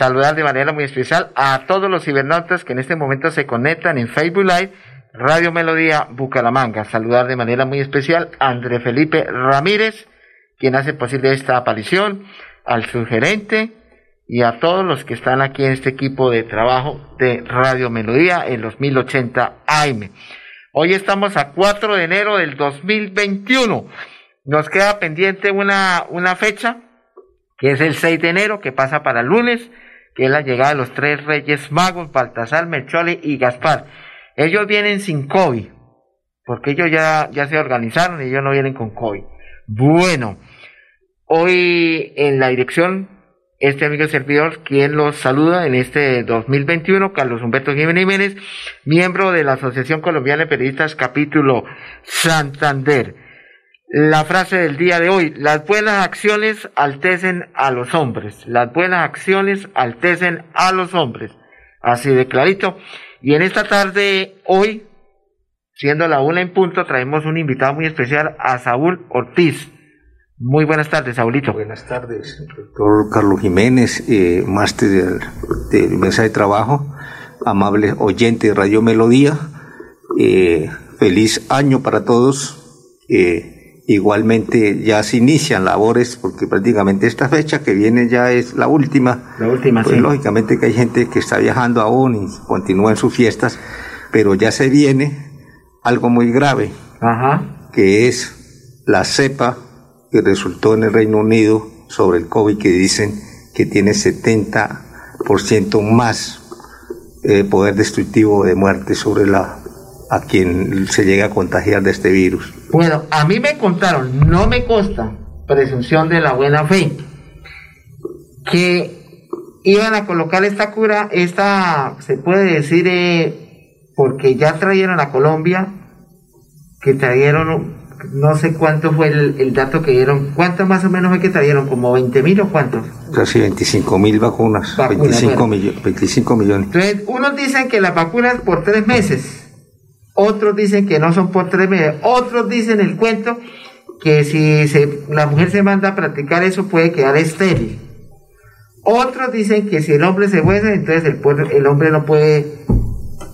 Saludar de manera muy especial a todos los cibernautas que en este momento se conectan en Facebook Live, Radio Melodía Bucaramanga. Saludar de manera muy especial a André Felipe Ramírez, quien hace posible esta aparición, al sugerente, y a todos los que están aquí en este equipo de trabajo de Radio Melodía en los 1080 AM. Hoy estamos a 4 de enero del 2021. Nos queda pendiente una, una fecha, que es el 6 de enero, que pasa para lunes, que es la llegada de los tres reyes magos, Baltasar, Melchole y Gaspar. Ellos vienen sin COVID, porque ellos ya, ya se organizaron y ellos no vienen con COVID. Bueno, hoy en la dirección este amigo servidor, quien los saluda en este 2021, Carlos Humberto Jiménez, miembro de la Asociación Colombiana de Periodistas, capítulo Santander. La frase del día de hoy, las buenas acciones altecen a los hombres, las buenas acciones altecen a los hombres, así de clarito. Y en esta tarde, hoy, siendo la una en punto, traemos un invitado muy especial a Saúl Ortiz muy buenas tardes, Saulito. Buenas tardes, doctor Carlos Jiménez, eh, máster de, mesa de trabajo, amable oyente de Radio Melodía. Eh, feliz año para todos. Eh, igualmente ya se inician labores, porque prácticamente esta fecha que viene ya es la última. La última, pues, Lógicamente que hay gente que está viajando aún y continúa en sus fiestas, pero ya se viene algo muy grave, Ajá. que es la cepa que resultó en el Reino Unido sobre el COVID que dicen que tiene 70% más eh, poder destructivo de muerte sobre la a quien se llega a contagiar de este virus. Bueno, a mí me contaron, no me consta, presunción de la buena fe, que iban a colocar esta cura, esta, se puede decir, eh, porque ya trajeron a Colombia, que trajeron no sé cuánto fue el, dato que dieron. ¿Cuántos más o menos fue que trajeron? ¿Como 20 mil o cuántos? Casi 25 mil vacunas. 25, 25 millones. Entonces, unos dicen que las vacunas por tres meses. Otros dicen que no son por tres meses. Otros dicen el cuento que si se, la mujer se manda a practicar eso puede quedar estéril. Otros dicen que si el hombre se muere, entonces el, el hombre no puede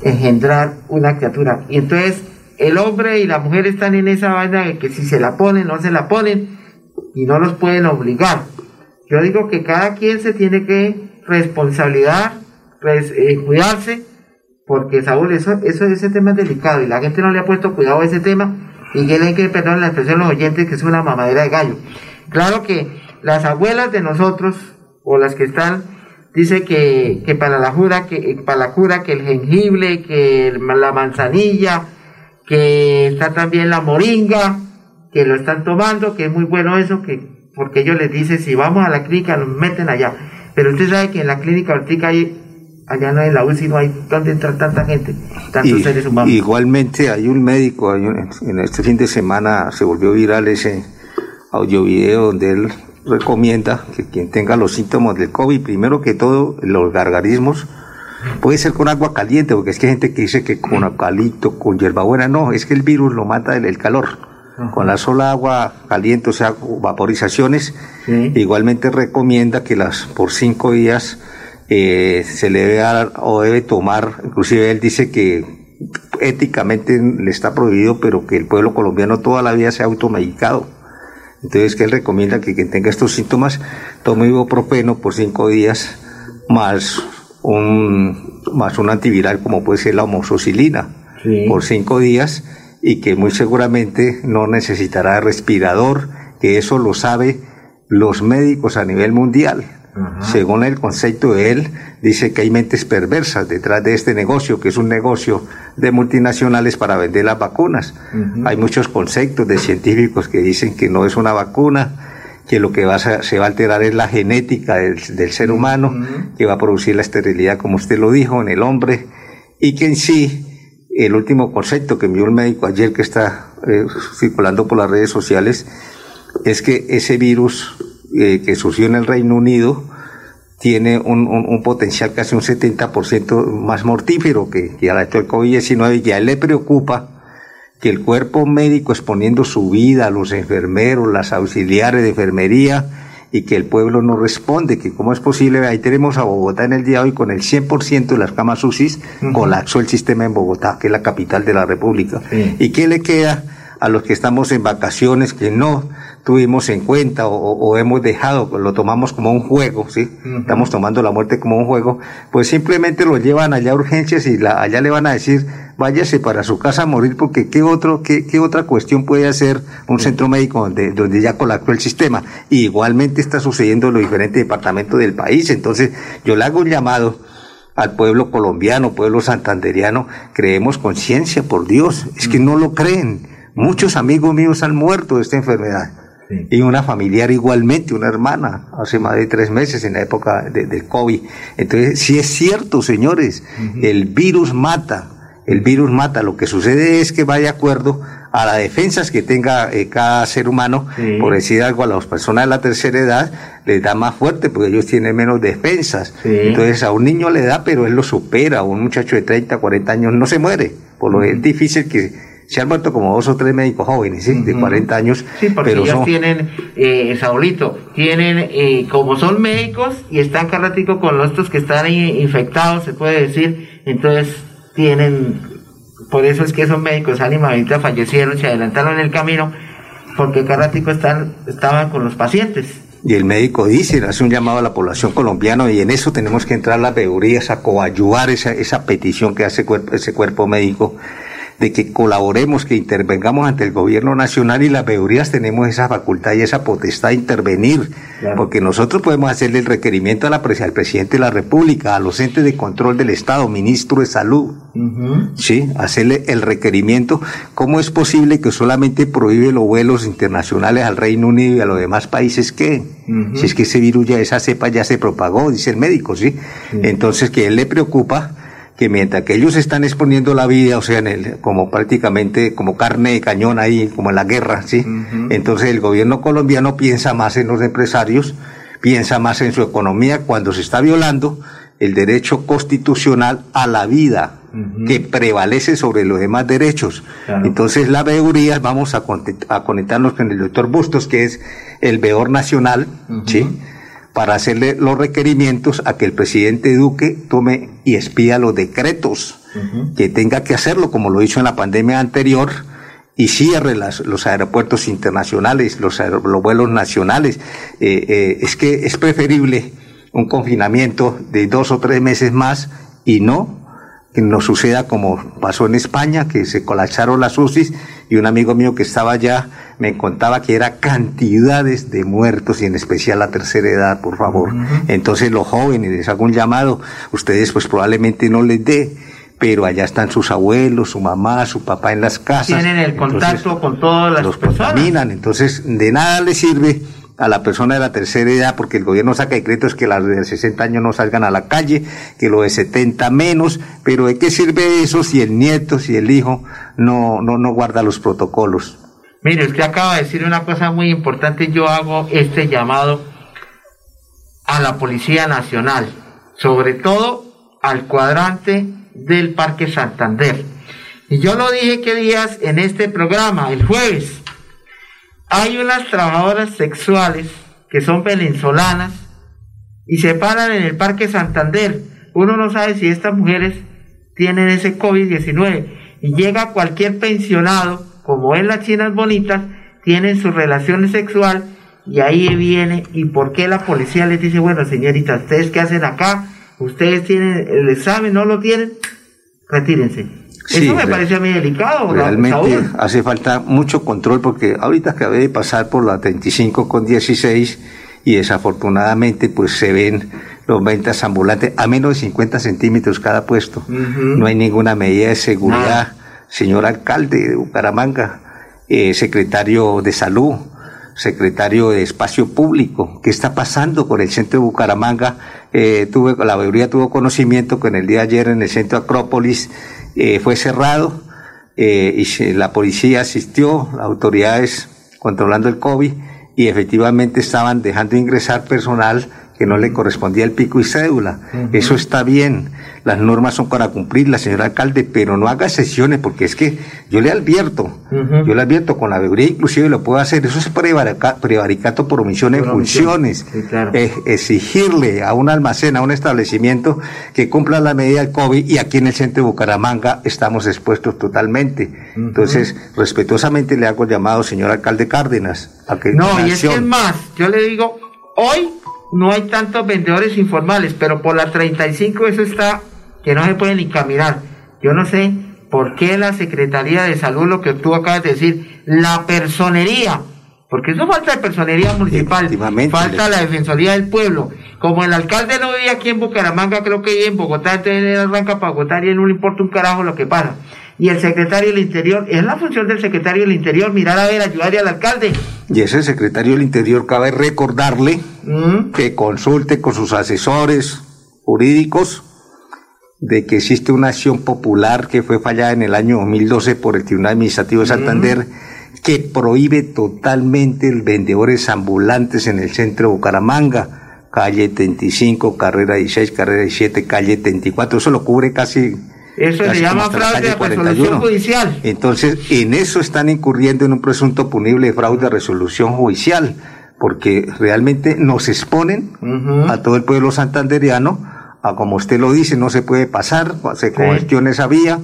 engendrar una criatura. Y entonces el hombre y la mujer están en esa vaina de que si se la ponen, no se la ponen y no los pueden obligar. Yo digo que cada quien se tiene que responsabilizar, eh, cuidarse, porque Saúl, eso, eso, ese tema es delicado y la gente no le ha puesto cuidado a ese tema y quieren que, perdón la expresión los oyentes, que es una mamadera de gallo. Claro que las abuelas de nosotros, o las que están, dice que, que para la cura, que para la cura, que el jengibre, que la manzanilla, que está también la moringa, que lo están tomando, que es muy bueno eso, que porque ellos les dicen, si vamos a la clínica, nos meten allá. Pero usted sabe que en la clínica ahorita hay, allá no hay la UCI, no hay donde entrar tanta gente, tantos seres humanos. Igualmente hay un médico, en este fin de semana se volvió viral ese audio video donde él recomienda que quien tenga los síntomas del COVID, primero que todo, los gargarismos, Puede ser con agua caliente, porque es que hay gente que dice que con eucalipto, con hierbabuena, no, es que el virus lo mata el, calor. Con la sola agua caliente, o sea, vaporizaciones, igualmente recomienda que las por cinco días eh, se le debe dar o debe tomar, inclusive él dice que éticamente le está prohibido, pero que el pueblo colombiano toda la vida se ha automedicado. Entonces que él recomienda que quien tenga estos síntomas tome ibuprofeno por cinco días más un, más un antiviral como puede ser la homoxicilina por cinco días y que muy seguramente no necesitará respirador, que eso lo sabe los médicos a nivel mundial. Según el concepto de él, dice que hay mentes perversas detrás de este negocio, que es un negocio de multinacionales para vender las vacunas. Hay muchos conceptos de científicos que dicen que no es una vacuna, que lo que va a, se va a alterar es la genética del, ser humano, que va a producir la esterilidad, como usted lo dijo, en el hombre, y que en sí, el último concepto que envió el médico ayer que está eh, circulando por las redes sociales, es que ese virus eh, que surgió en el Reino Unido tiene un, un, potencial casi un 70% más mortífero que, que el actual COVID-19 y a él le preocupa que el cuerpo médico exponiendo su vida, los enfermeros, las auxiliares de enfermería, y que el pueblo no responde, que cómo es posible, ahí tenemos a Bogotá en el día de hoy con el 100% de las camas UCI, colapsó el sistema en Bogotá, que es la capital de la República. ¿Y qué le queda a los que estamos en vacaciones, que no tuvimos en cuenta o, hemos dejado, lo tomamos como un juego, ¿sí? Estamos tomando la muerte como un juego, pues simplemente lo llevan allá a urgencias y la, allá le van a decir, váyase para su casa a morir porque qué otro, qué, qué otra cuestión puede hacer un centro médico donde, donde ya colapsó el sistema. Y igualmente está sucediendo en los diferentes departamentos del país. Entonces, yo le hago un llamado al pueblo colombiano, pueblo santanderiano, creemos conciencia, por Dios, es que no lo creen. Muchos amigos míos han muerto de esta enfermedad. Y una familiar igualmente, una hermana, hace más de tres meses en la época del COVID. Entonces, si es cierto, señores, el virus mata, el virus mata. Lo que sucede es que va de acuerdo a las defensas que tenga eh, cada ser humano, por decir algo, a las personas de la tercera edad les da más fuerte porque ellos tienen menos defensas. Entonces a un niño le da, pero él lo supera, a un muchacho de 30, 40 años no se muere, por lo que es difícil que se han muerto como dos o tres médicos jóvenes, ¿sí? de 40 años. Sí, porque pero ellos tienen, eh, Saulito, tienen, eh, como son médicos y están carráticos con los otros que están infectados, se puede decir, entonces tienen, por eso es que esos médicos ahorita fallecieron, se adelantaron en el camino, porque carrático están, estaban con los pacientes. Y el médico dice, hace un llamado a la población colombiana y en eso tenemos que entrar las veedurías a coayuvar esa, esa petición que hace ese cuerpo médico de que colaboremos, que intervengamos ante el gobierno nacional y las veedurías tenemos esa facultad y esa potestad de intervenir, porque nosotros podemos hacerle el requerimiento a la, al presidente de la República, a los entes de control del Estado, ministro de Salud, sí, hacerle el requerimiento. ¿Cómo es posible que solamente prohíbe los vuelos internacionales al Reino Unido y a los demás países que? Si es que ese virus ya, esa cepa ya se propagó, dice el médico, ¿sí? Entonces, que él le preocupa que mientras que ellos están exponiendo la vida, o sea, en el, como prácticamente como carne de cañón ahí, como en la guerra, ¿sí? Entonces el gobierno colombiano piensa más en los empresarios, piensa más en su economía cuando se está violando el derecho constitucional a la vida que prevalece sobre los demás derechos. Entonces la veeduría, vamos a, a, conectarnos con el doctor Bustos, que es el veedor nacional, ¿sí? Para hacerle los requerimientos a que el presidente Duque tome y expida los decretos, que tenga que hacerlo como lo hizo en la pandemia anterior y cierre los aeropuertos internacionales, los, los vuelos nacionales. Eh, eh, es que es preferible un confinamiento de dos o tres meses más y no que no suceda como pasó en España, que se colapsaron las UCIs y un amigo mío que estaba allá me contaba que era cantidades de muertos y en especial la tercera edad, por favor. Entonces los jóvenes, les hago un llamado, ustedes pues probablemente no les dé, pero allá están sus abuelos, su mamá, su papá en las casas. Tienen el contacto con todas las los personas. contaminan, entonces de nada les sirve a la persona de la tercera edad, porque el gobierno saca decretos que las de 60 años no salgan a la calle, que los de 70 menos, pero ¿de qué sirve eso si el nieto, si el hijo no, no, no guarda los protocolos? Mire, usted acaba de decir una cosa muy importante, yo hago este llamado a la Policía Nacional, sobre todo al cuadrante del Parque Santander. Y yo lo dije que días en este programa, el jueves, hay unas trabajadoras sexuales que son venezolanas y se paran en el Parque Santander. Uno no sabe si estas mujeres tienen ese COVID-19 y llega cualquier pensionado, como es las chinas bonitas, tienen su relación sexual y ahí viene. ¿Y por qué la policía les dice, bueno, señorita, ustedes qué hacen acá? Ustedes tienen el examen, no lo tienen, retírense. Eso me parece muy delicado. Realmente hace falta mucho control porque ahorita acabé de pasar por la 35 con 16 y desafortunadamente pues se ven los ventas ambulantes a menos de 50 centímetros cada puesto. No hay ninguna medida de seguridad. Señor alcalde de Bucaramanga, eh, secretario de salud, secretario de Espacio Público, ¿qué está pasando con el centro de Bucaramanga? Eh, tuve, la mayoría tuvo conocimiento que en el día de ayer en el centro Acrópolis eh, fue cerrado eh, y la policía asistió, las autoridades controlando el COVID y efectivamente estaban dejando ingresar personal que no le correspondía el pico y cédula. Eso está bien, las normas son para cumplirlas, señor alcalde, pero no haga sesiones, porque es que yo le advierto, yo le advierto, con la veeduría inclusive lo puedo hacer, eso es prevaricato por omisión en funciones, exigirle a un almacén, a un establecimiento que cumpla la medida del COVID y aquí en el centro de Bucaramanga estamos expuestos totalmente. Entonces, respetuosamente le hago llamado, señor alcalde Cárdenas, a que... No, y es que es más, yo le digo, hoy no hay tantos vendedores informales, pero por la 35 eso está que no se puede ni caminar. Yo no sé por qué la Secretaría de Salud, lo que tú acabas de decir, la personería, porque eso falta de personería municipal, falta la Defensoría del Pueblo. Como el alcalde no vive aquí en Bucaramanga, creo que vive en Bogotá, entonces él arranca para Bogotá y no le importa un carajo lo que pasa y el secretario del Interior. Es la función del secretario del Interior mirar a ver, ayudarle al alcalde. Y ese secretario del Interior cabe recordarle mm. que consulte con sus asesores jurídicos de que existe una acción popular que fue fallada en el año 2012 por el Tribunal Administrativo de Santander mm. que prohíbe totalmente el vendedores ambulantes en el centro de Bucaramanga, calle 35, carrera 16, carrera 17, calle 34, eso lo cubre casi eso se llama fraude de resolución judicial. Entonces, en eso están incurriendo en un presunto punible de fraude de resolución judicial, porque realmente nos exponen a todo el pueblo santanderiano, a como usted lo dice, no se puede pasar, se cuestiona esa vía,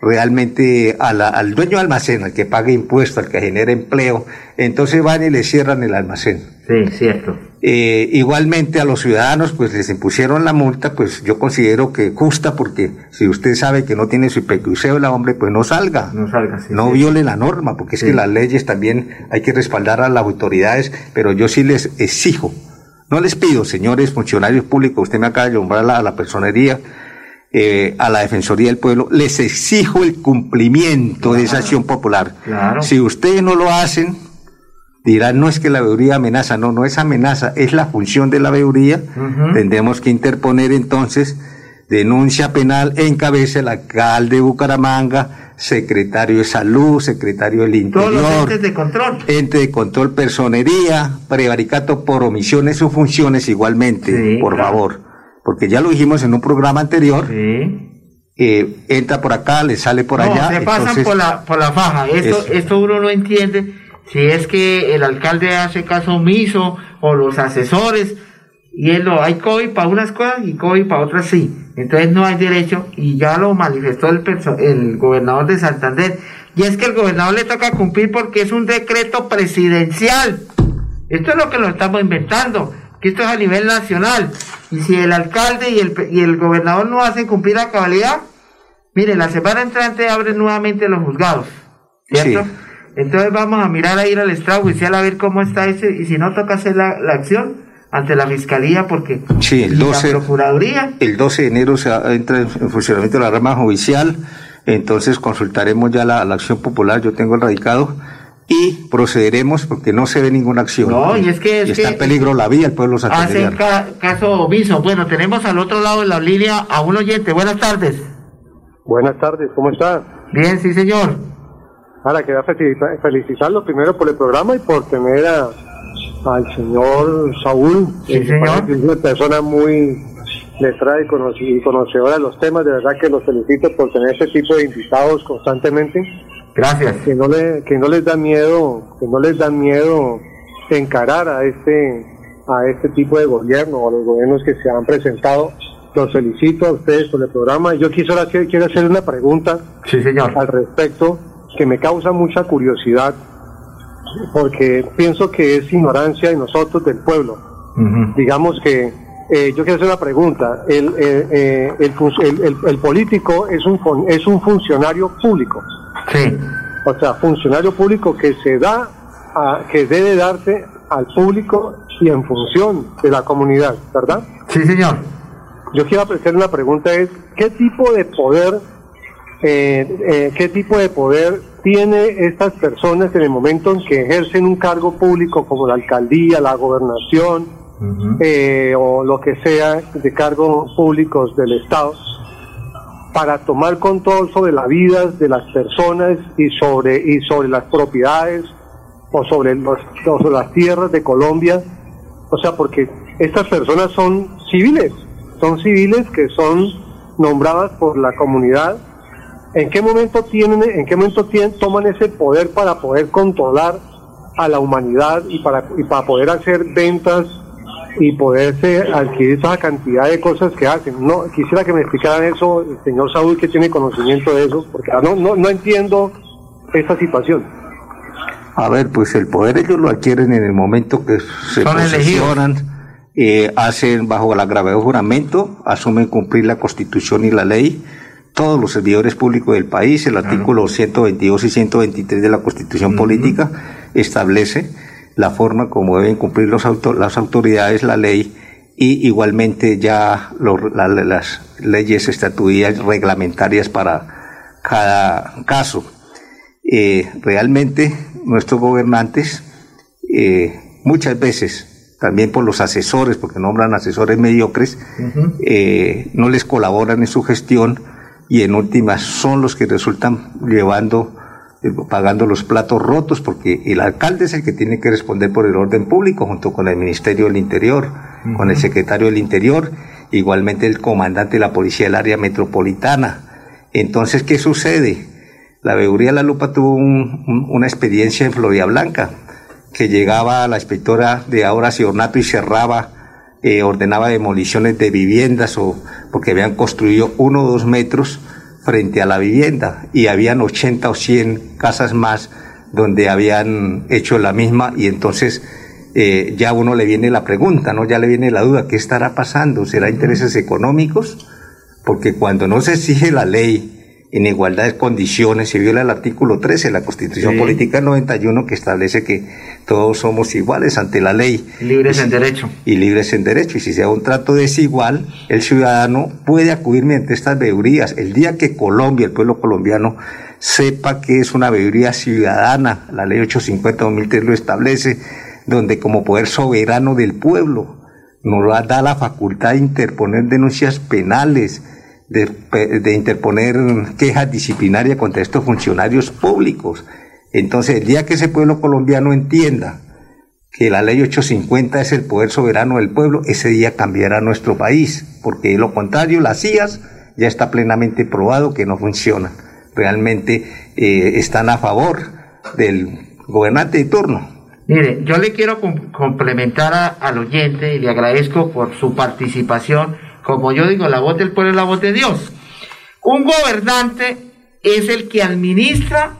realmente al dueño del almacén, al que paga impuestos, al que genera empleo, entonces van y le cierran el almacén. Sí, cierto. Eh, igualmente a los ciudadanos, pues les impusieron la multa, pues yo considero que justa, porque si usted sabe que no tiene su la hombre, pues no salga. No salga, No viole la norma, porque es que las leyes también hay que respaldar a las autoridades, pero yo sí les exijo, no les pido, señores funcionarios públicos, usted me acaba de nombrar a la personería, eh, a la Defensoría del Pueblo, les exijo el cumplimiento de esa acción popular. Si ustedes no lo hacen, dirán, no es que la veeduría amenaza, no, no es amenaza, es la función de la veeduría. Tendremos que interponer entonces denuncia penal en cabeza el alcalde de Bucaramanga, secretario de salud, secretario del interior, Todos los entes de control, ente de control, personería, prevaricato por omisiones sus funciones igualmente, por favor. Porque ya lo dijimos en un programa anterior, eh, entra por acá, le sale por allá. Se pasan por la, por la faja, esto, esto uno no entiende si es que el alcalde hace caso omiso o los asesores, y él lo, hay COVID para unas cosas y COVID para otras sí. Entonces no hay derecho y ya lo manifestó el, el gobernador de Santander. Y es que el gobernador le toca cumplir porque es un decreto presidencial. Esto es lo que lo estamos inventando que esto es a nivel nacional. Y si el alcalde y el, y el gobernador no hacen cumplir la cabalidad, mire, la semana entrante abren nuevamente los juzgados, ¿cierto? Entonces vamos a mirar a ir al estrado judicial a ver cómo está ese, y si no toca hacer la, acción ante la fiscalía porque sí, el 12, la procuraduría el 12 de enero se entra en funcionamiento la rama judicial entonces consultaremos ya la, la acción popular yo tengo el radicado y procederemos porque no se ve ninguna acción. No, y es que, está en peligro la vía, el pueblo Hacen caso omiso. Bueno, tenemos al otro lado de la línea a un oyente. Buenas tardes. Buenas tardes, ¿cómo está? Bien, sí, señor. Ahora, quería felicitarlo primero por el programa y por tener al señor Saúl. Sí, señor. Es una persona muy letrada y, conocedora de los temas. De verdad que los felicito por tener ese tipo de invitados constantemente. Gracias. Que no, le, que no les da miedo, que no les da miedo encarar a este, a este tipo de gobierno, o a los gobiernos que se han presentado. Los felicito a ustedes por el programa. Yo quisiera quiero hacer una pregunta sí, señor. al respecto que me causa mucha curiosidad porque pienso que es ignorancia de nosotros del pueblo. Digamos que eh, yo quiero hacer una pregunta. El, eh, el, el, el, político es un, es un funcionario público. Sí. O sea, funcionario público que se da, a, que debe darse al público y en función de la comunidad, ¿verdad? Sí, señor. Yo quiero hacer una pregunta es, ¿qué tipo de poder eh, qué tipo de poder tiene estas personas en el momento en que ejercen un cargo público como la alcaldía, la gobernación o lo que sea de cargos públicos del Estado para tomar control sobre la vida de las personas y sobre, y sobre las propiedades o sobre, los, sobre las tierras de Colombia. O sea, porque estas personas son civiles, son civiles que son nombradas por la comunidad. ¿En qué momento tienen, en qué momento tienen, toman ese poder para poder controlar a la humanidad y para, y para poder hacer ventas y poderse adquirir esa cantidad de cosas que hacen. No quisiera que me explicaran eso el señor Saúl que tiene conocimiento de eso, porque no no, no entiendo esta situación. A ver, pues el poder ellos lo adquieren en el momento que se posesionan, eh, hacen bajo la gravedad de juramento, asumen cumplir la Constitución y la ley. Todos los servidores públicos del país, el artículo 122 y 123 de la Constitución Política establece la forma como deben cumplir los las autoridades la ley y igualmente ya las leyes estatutoriales reglamentarias para cada caso. Eh, realmente nuestros gobernantes eh, muchas veces, también por los asesores, porque nombran asesores mediocres, eh, no les colaboran en su gestión y en últimas son los que resultan llevando pagando los platos rotos, porque el alcalde es el que tiene que responder por el orden público, junto con el Ministerio del Interior, con el secretario del Interior, igualmente el comandante de la Policía del Área Metropolitana. Entonces, ¿qué sucede? La Veeduría La Lupa tuvo una experiencia en Florida Blanca, que llegaba a la inspectora de Ahora Ornato y cerraba, eh, ordenaba demoliciones de viviendas o porque habían construido uno o dos metros frente a la vivienda y habían 80 o 100 casas más donde habían hecho la misma y entonces eh, ya uno le viene la pregunta, ¿no? Ya le viene la duda, ¿qué estará pasando? ¿Será intereses económicos? Porque cuando no se exige la ley en igualdad de condiciones, se viola el artículo 13 de la Constitución Política 91 que establece que todos somos iguales ante la ley. Libres en derecho. Y libres en derecho. Y si se da un trato desigual, el ciudadano puede acudir mediante estas veedurías. El día que Colombia, el pueblo colombiano, sepa que es una veeduría ciudadana, la ley 850-2003 lo establece, donde como poder soberano del pueblo nos da la facultad de interponer denuncias penales, de, interponer quejas disciplinarias contra estos funcionarios públicos. Entonces, el día que ese pueblo colombiano entienda que la ley 850 es el poder soberano del pueblo, ese día cambiará nuestro país, porque de lo contrario, las CIAs ya está plenamente probado que no funcionan. Realmente eh, están a favor del gobernante de turno. Mire, yo le quiero complementar al oyente y le agradezco por su participación como yo digo, la voz del pueblo es la voz de Dios. Un gobernante es el que administra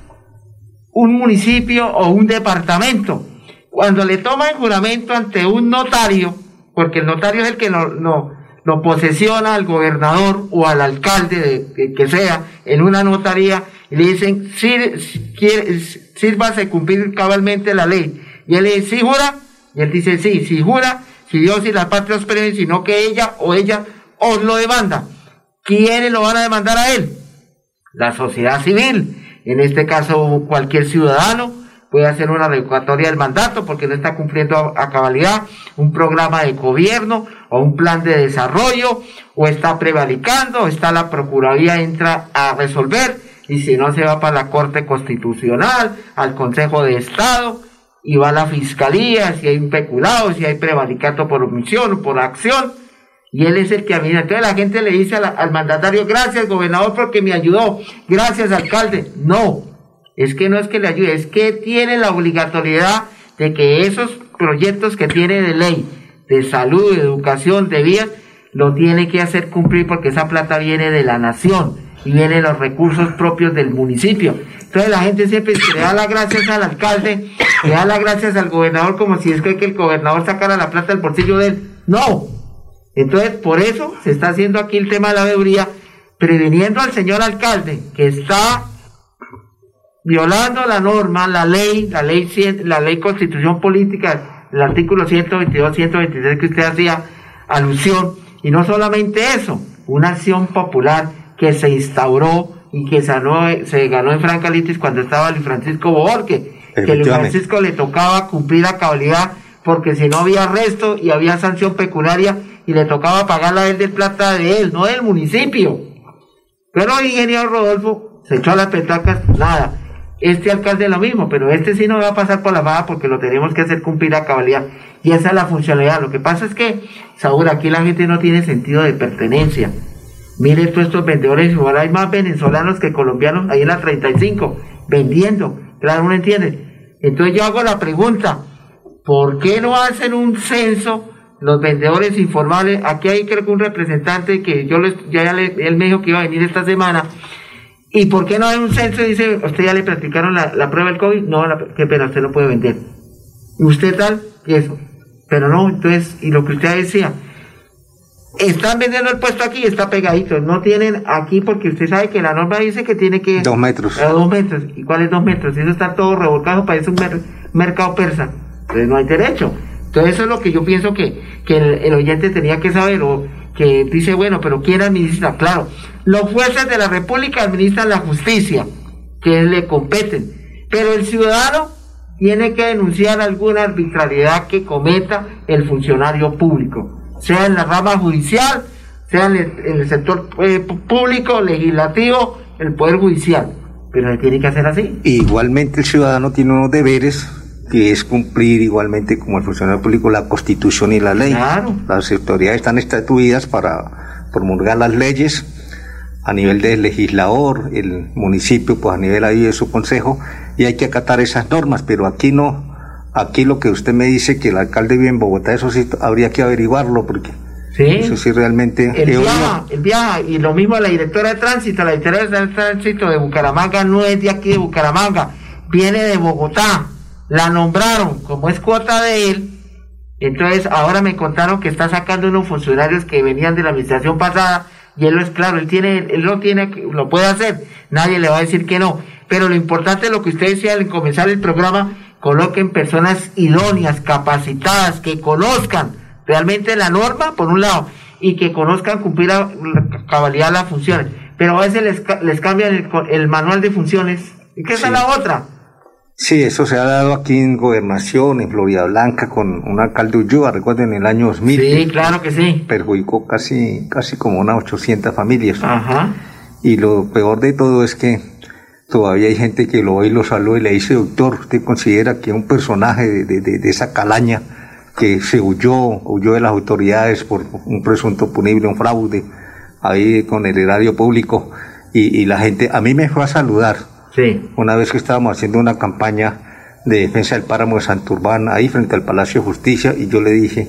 un municipio o un departamento. Cuando le toma el juramento ante un notario, porque el notario es el que no, lo posesiona al gobernador o al alcalde de, que sea en una notaría, y le dicen, sírvase cumplir cabalmente la ley. Y él le dice, ¿sí jura? Y él dice, sí, sí jura, si Dios y la patria os premien, sino que ella o ella os lo demanda. ¿Quiénes lo van a demandar a él? La sociedad civil. En este caso, cualquier ciudadano puede hacer una revocatoria del mandato porque no está cumpliendo a, cabalidad un programa de gobierno o un plan de desarrollo o está prevaricando, o está la Procuraduría entra a resolver y si no se va para la Corte Constitucional, al Consejo de Estado y va a la Fiscalía si hay un si hay prevaricato por omisión o por acción. Y él es el que mí Entonces la gente le dice al, mandatario, gracias gobernador porque me ayudó, gracias alcalde. No, es que no es que le ayude, es que tiene la obligatoriedad de que esos proyectos que tiene de ley, de salud, de educación, de vías, lo tiene que hacer cumplir porque esa plata viene de la nación y viene de los recursos propios del municipio. Entonces la gente siempre le da las gracias al alcalde, le da las gracias al gobernador como si es que, el gobernador sacara la plata del bolsillo de él. No, entonces, por eso se está haciendo aquí el tema de la veeduría, previniendo al señor alcalde que está violando la norma, la ley, la ley, la ley constitución política, el artículo 122, 123 que usted hacía alusión, y no solamente eso, una acción popular que se instauró y que sanó, se ganó en Francalitis cuando estaba Luis Francisco Borque, que Luis Francisco le tocaba cumplir la cabalidad porque si no había arresto y había sanción pecuniaria y le tocaba pagarla a él de plata de él, no del municipio. Pero el ingeniero Rodolfo se echó a las petacas, nada. Este alcalde lo mismo, pero este sí no va a pasar por la baja porque lo tenemos que hacer cumplir a cabalidad. Y esa es la funcionalidad. Lo que pasa es que, Saúl, aquí la gente no tiene sentido de pertenencia. Mire todos estos vendedores, igual hay más venezolanos que colombianos ahí en la 35, vendiendo. Claro, uno entiende. Entonces yo hago la pregunta, ¿por qué no hacen un censo los vendedores informales? Aquí hay creo que un representante que yo les, ya, le, él me dijo que iba a venir esta semana ¿Y por qué no hay un censo? Dice, ¿usted ya le practicaron la, prueba del COVID? No, qué pena, usted no puede vender. ¿Y usted tal? Y eso. Pero no, entonces, y lo que usted decía, están vendiendo el puesto aquí, está pegadito. No tienen aquí porque usted sabe que la norma dice que tiene que... Dos metros. dos metros. ¿Y cuál es dos metros? Eso está todo revolcado, parece un mercado persa. Entonces no hay derecho. Entonces eso es lo que yo pienso que, que el, oyente tenía que saber, o que dice, bueno, pero ¿quién administra? Claro, los jueces de la República administran la justicia, que le competen, pero el ciudadano tiene que denunciar alguna arbitrariedad que cometa el funcionario público, sea en la rama judicial, sea en el, sector eh, público, legislativo, el Poder Judicial. Pero tiene que hacer así. Igualmente el ciudadano tiene unos deberes que es cumplir igualmente como el funcionario público la constitución y la ley. Las autoridades están estatuidas para promulgar las leyes a nivel del legislador, el municipio pues a nivel ahí de su consejo y hay que acatar esas normas, pero aquí no, aquí lo que usted me dice que el alcalde vive en Bogotá, eso sí habría que averiguarlo porque ¿Sí? eso sí realmente... El viaja, el viaja, y lo mismo la directora de tránsito, la directora de tránsito de Bucaramanga no es de aquí de Bucaramanga, viene de Bogotá la nombraron como es cuota de él, entonces ahora me contaron que está sacando unos funcionarios que venían de la administración pasada y él lo es claro, él tiene, él lo tiene, lo puede hacer, nadie le va a decir que no, pero lo importante es lo que usted decía al comenzar el programa, coloquen personas idóneas, capacitadas, que conozcan realmente la norma, por un lado, y que conozcan cumplir la, cabalidad las funciones, pero a veces les, les cambian el, el manual de funciones, y esa es la otra Sí, eso se ha dado aquí en Gobernación, en Florida Blanca, con un alcalde Ulloa, recuerden, en el año 2000. Sí, claro que sí. Perjudicó casi, casi como unas 800 familias. Ajá. Y lo peor de todo es que todavía hay gente que lo ve y lo saluda y le dice, doctor, ¿usted considera que un personaje de, de, esa calaña que se huyó, huyó de las autoridades por un presunto punible, un fraude, ahí con el erario público, y, y la gente, a mí me fue a saludar, Sí. Una vez que estábamos haciendo una campaña de defensa del páramo de Santurbán, ahí frente al Palacio de Justicia, y yo le dije,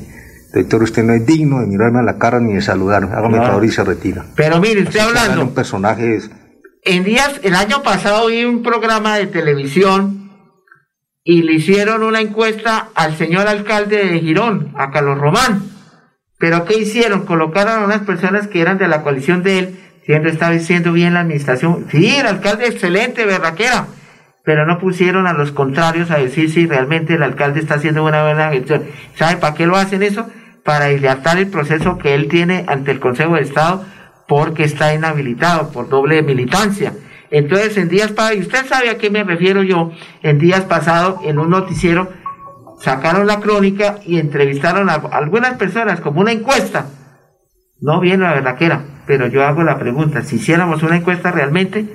doctor, usted no es digno de mirarme a la cara ni de saludarme, hágame el favor y se retira. Pero mire, usted hablando... Un personaje... En días, el año pasado vi un programa de televisión y le hicieron una encuesta al señor alcalde de Girón, a Carlos Román. Pero ¿qué hicieron? Colocaron a unas personas que eran de la coalición de él siempre está diciendo bien la administración. Sí, el alcalde excelente, berraquera. Pero no pusieron a los contrarios a decir si realmente el alcalde está haciendo una buena gestión. ¿Sabe para qué lo hacen eso? Para dilatar el proceso que él tiene ante el Consejo de Estado porque está inhabilitado por doble militancia. Entonces, en días pasados, y usted sabe a qué me refiero yo, en días pasados, en un noticiero, sacaron la crónica y entrevistaron a algunas personas como una encuesta. No viene la verdadera pero yo hago la pregunta, si hiciéramos una encuesta realmente,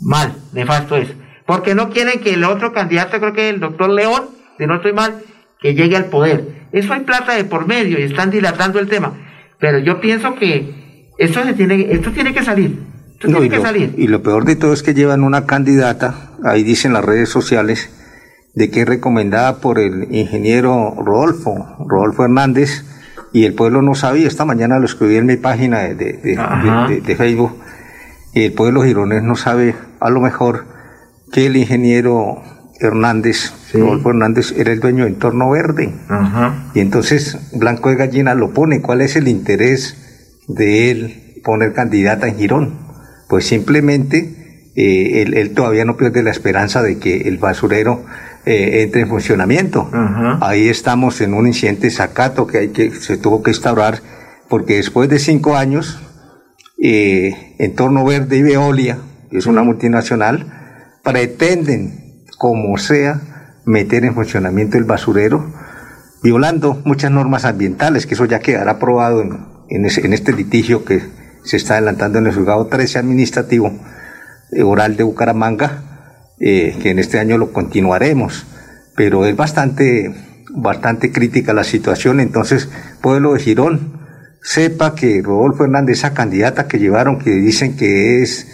mal, nefasto es. Porque no quieren que el otro candidato, creo que el doctor León, si no estoy mal, que llegue al poder. Eso hay plata de por medio y están dilatando el tema. Pero yo pienso que esto, se tiene, esto tiene que salir. tiene y, que lo, salir. y lo peor de todo es que llevan una candidata, ahí dicen las redes sociales, de que es recomendada por el ingeniero Rodolfo, Rodolfo Hernández, y el pueblo no sabía. Esta mañana lo escribí en mi página de, de, Facebook. Y el pueblo gironés no sabe, a lo mejor, que el ingeniero Hernández, Rodolfo Hernández, era el dueño de Entorno Verde. Y entonces Blanco de Gallina lo pone. ¿Cuál es el interés de él poner candidata en Girón? Pues simplemente eh, él, él, todavía no pierde la esperanza de que el basurero eh, entre en funcionamiento. Ahí estamos en un incidente sacato que, hay que se tuvo que instaurar porque después de cinco años, eh, Entorno Verde y Veolia que es una multinacional, pretenden, como sea, meter en funcionamiento el basurero, violando muchas normas ambientales, que eso ya quedará aprobado en, este litigio que se está adelantando en el juzgado 13 administrativo eh, oral de Bucaramanga, eh, que en este año lo continuaremos, pero es bastante, bastante crítica la situación, entonces pueblo de Girón, sepa que Rodolfo Hernández, esa candidata que llevaron, que dicen que es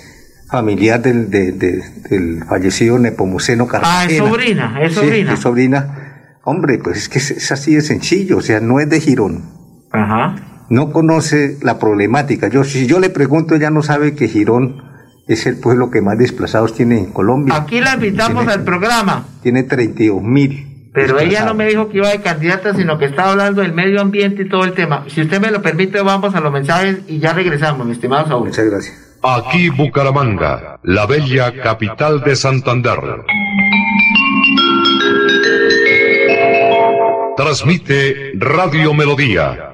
familiar del, del fallecido Nepomuceno Cartagena. Ah, es sobrina, es sobrina. es sobrina. Hombre, pues es que es, así de sencillo, o sea, no es de Girón. Ajá. No conoce la problemática. Yo, si yo le pregunto, ella no sabe que Girón es el pueblo que más desplazados tiene en Colombia. Aquí la invitamos al programa. Tiene 32 mil. Pero ella no me dijo que iba de candidata, sino que estaba hablando del medio ambiente y todo el tema. Si usted me lo permite, vamos a los mensajes y ya regresamos, mi estimado Saúl. Muchas gracias. Aquí Bucaramanga, la bella capital de Santander. Transmite Radio Melodía,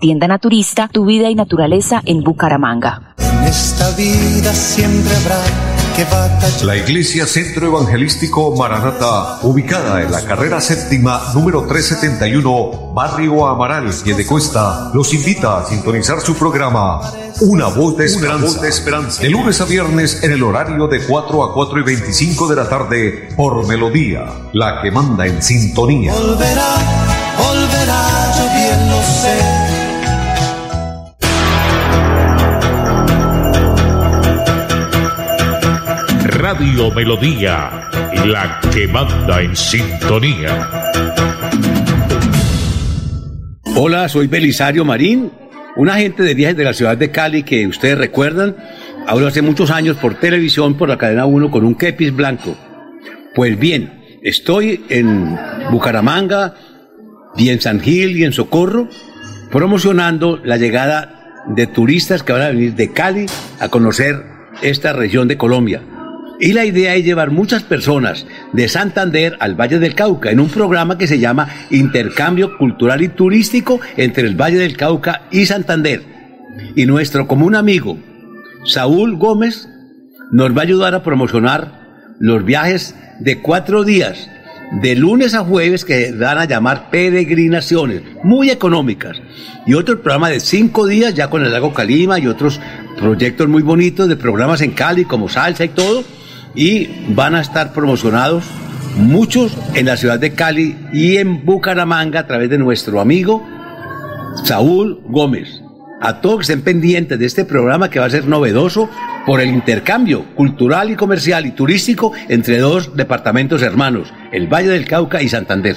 Tienda Naturista, tu vida y naturaleza en Bucaramanga. En esta vida siempre habrá la Iglesia Centro Evangelístico Maranata, ubicada en la carrera séptima número 371, Barrio Amaral, de Cuesta, los invita a sintonizar su programa Una Voz de Esperanza. de, esperanza. de lunes a viernes en el horario de 4 a 4 y 25 de la tarde por Melodía, la que manda en sintonía. Volverá, volverá, lo sé Radio Melodía, la que manda en sintonía. Hola, soy Belisario Marín, un agente de viajes de la ciudad de Cali que ustedes recuerdan, hablo hace muchos años por televisión, por la cadena 1 con un kepis blanco. Pues bien, estoy en Bucaramanga y en San Gil y en Socorro promocionando la llegada de turistas que van a venir de Cali a conocer esta región de Colombia. Y la idea es llevar muchas personas de Santander al Valle del Cauca en un programa que se llama Intercambio Cultural y Turístico entre el Valle del Cauca y Santander. Y nuestro común amigo, Saúl Gómez, nos va a ayudar a promocionar los viajes de cuatro días, de lunes a jueves, que dan a llamar peregrinaciones, muy económicas. Y otro programa de cinco días, ya con el lago Calima y otros proyectos muy bonitos de programas en Cali, como salsa y todo y van a estar promocionados muchos en la ciudad de Cali y en Bucaramanga a través de nuestro amigo Saúl Gómez. A todos que estén pendientes de este programa que va a ser novedoso por el intercambio cultural y comercial y turístico entre dos departamentos hermanos, el Valle del Cauca y Santander.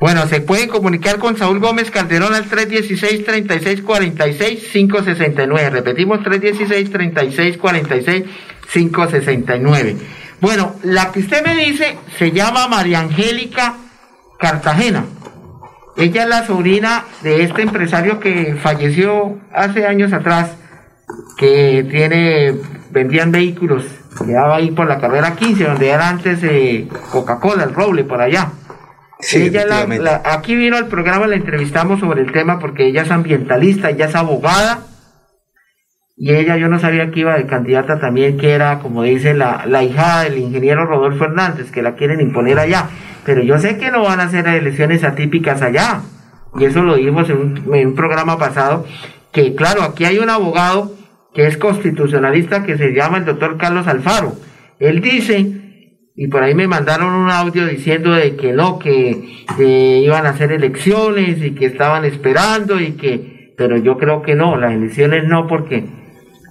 Bueno, se pueden comunicar con Saúl Gómez Calderón al 316-3646-569. Repetimos, 316-3646 569. Bueno, la que usted me dice se llama María Angélica Cartagena. Ella es la sobrina de este empresario que falleció hace años atrás, que tiene, vendían vehículos, quedaba ahí por la carrera 15, donde era antes eh, Coca-Cola, el Roble, por allá. ella la, aquí vino al programa, la entrevistamos sobre el tema porque ella es ambientalista, ella es abogada y ella yo no sabía que iba de candidata también, que era, como dice, la, la hija del ingeniero Rodolfo Hernández, que la quieren imponer allá. Pero yo sé que no van a ser elecciones atípicas allá. y eso lo dijimos en un, en un programa pasado, que claro, aquí hay un abogado que es constitucionalista que se llama el doctor Carlos Alfaro. Él dice, y por ahí me mandaron un audio diciendo de que no, que, que iban a hacer elecciones y que estaban esperando y que, pero yo creo que no, las elecciones no, porque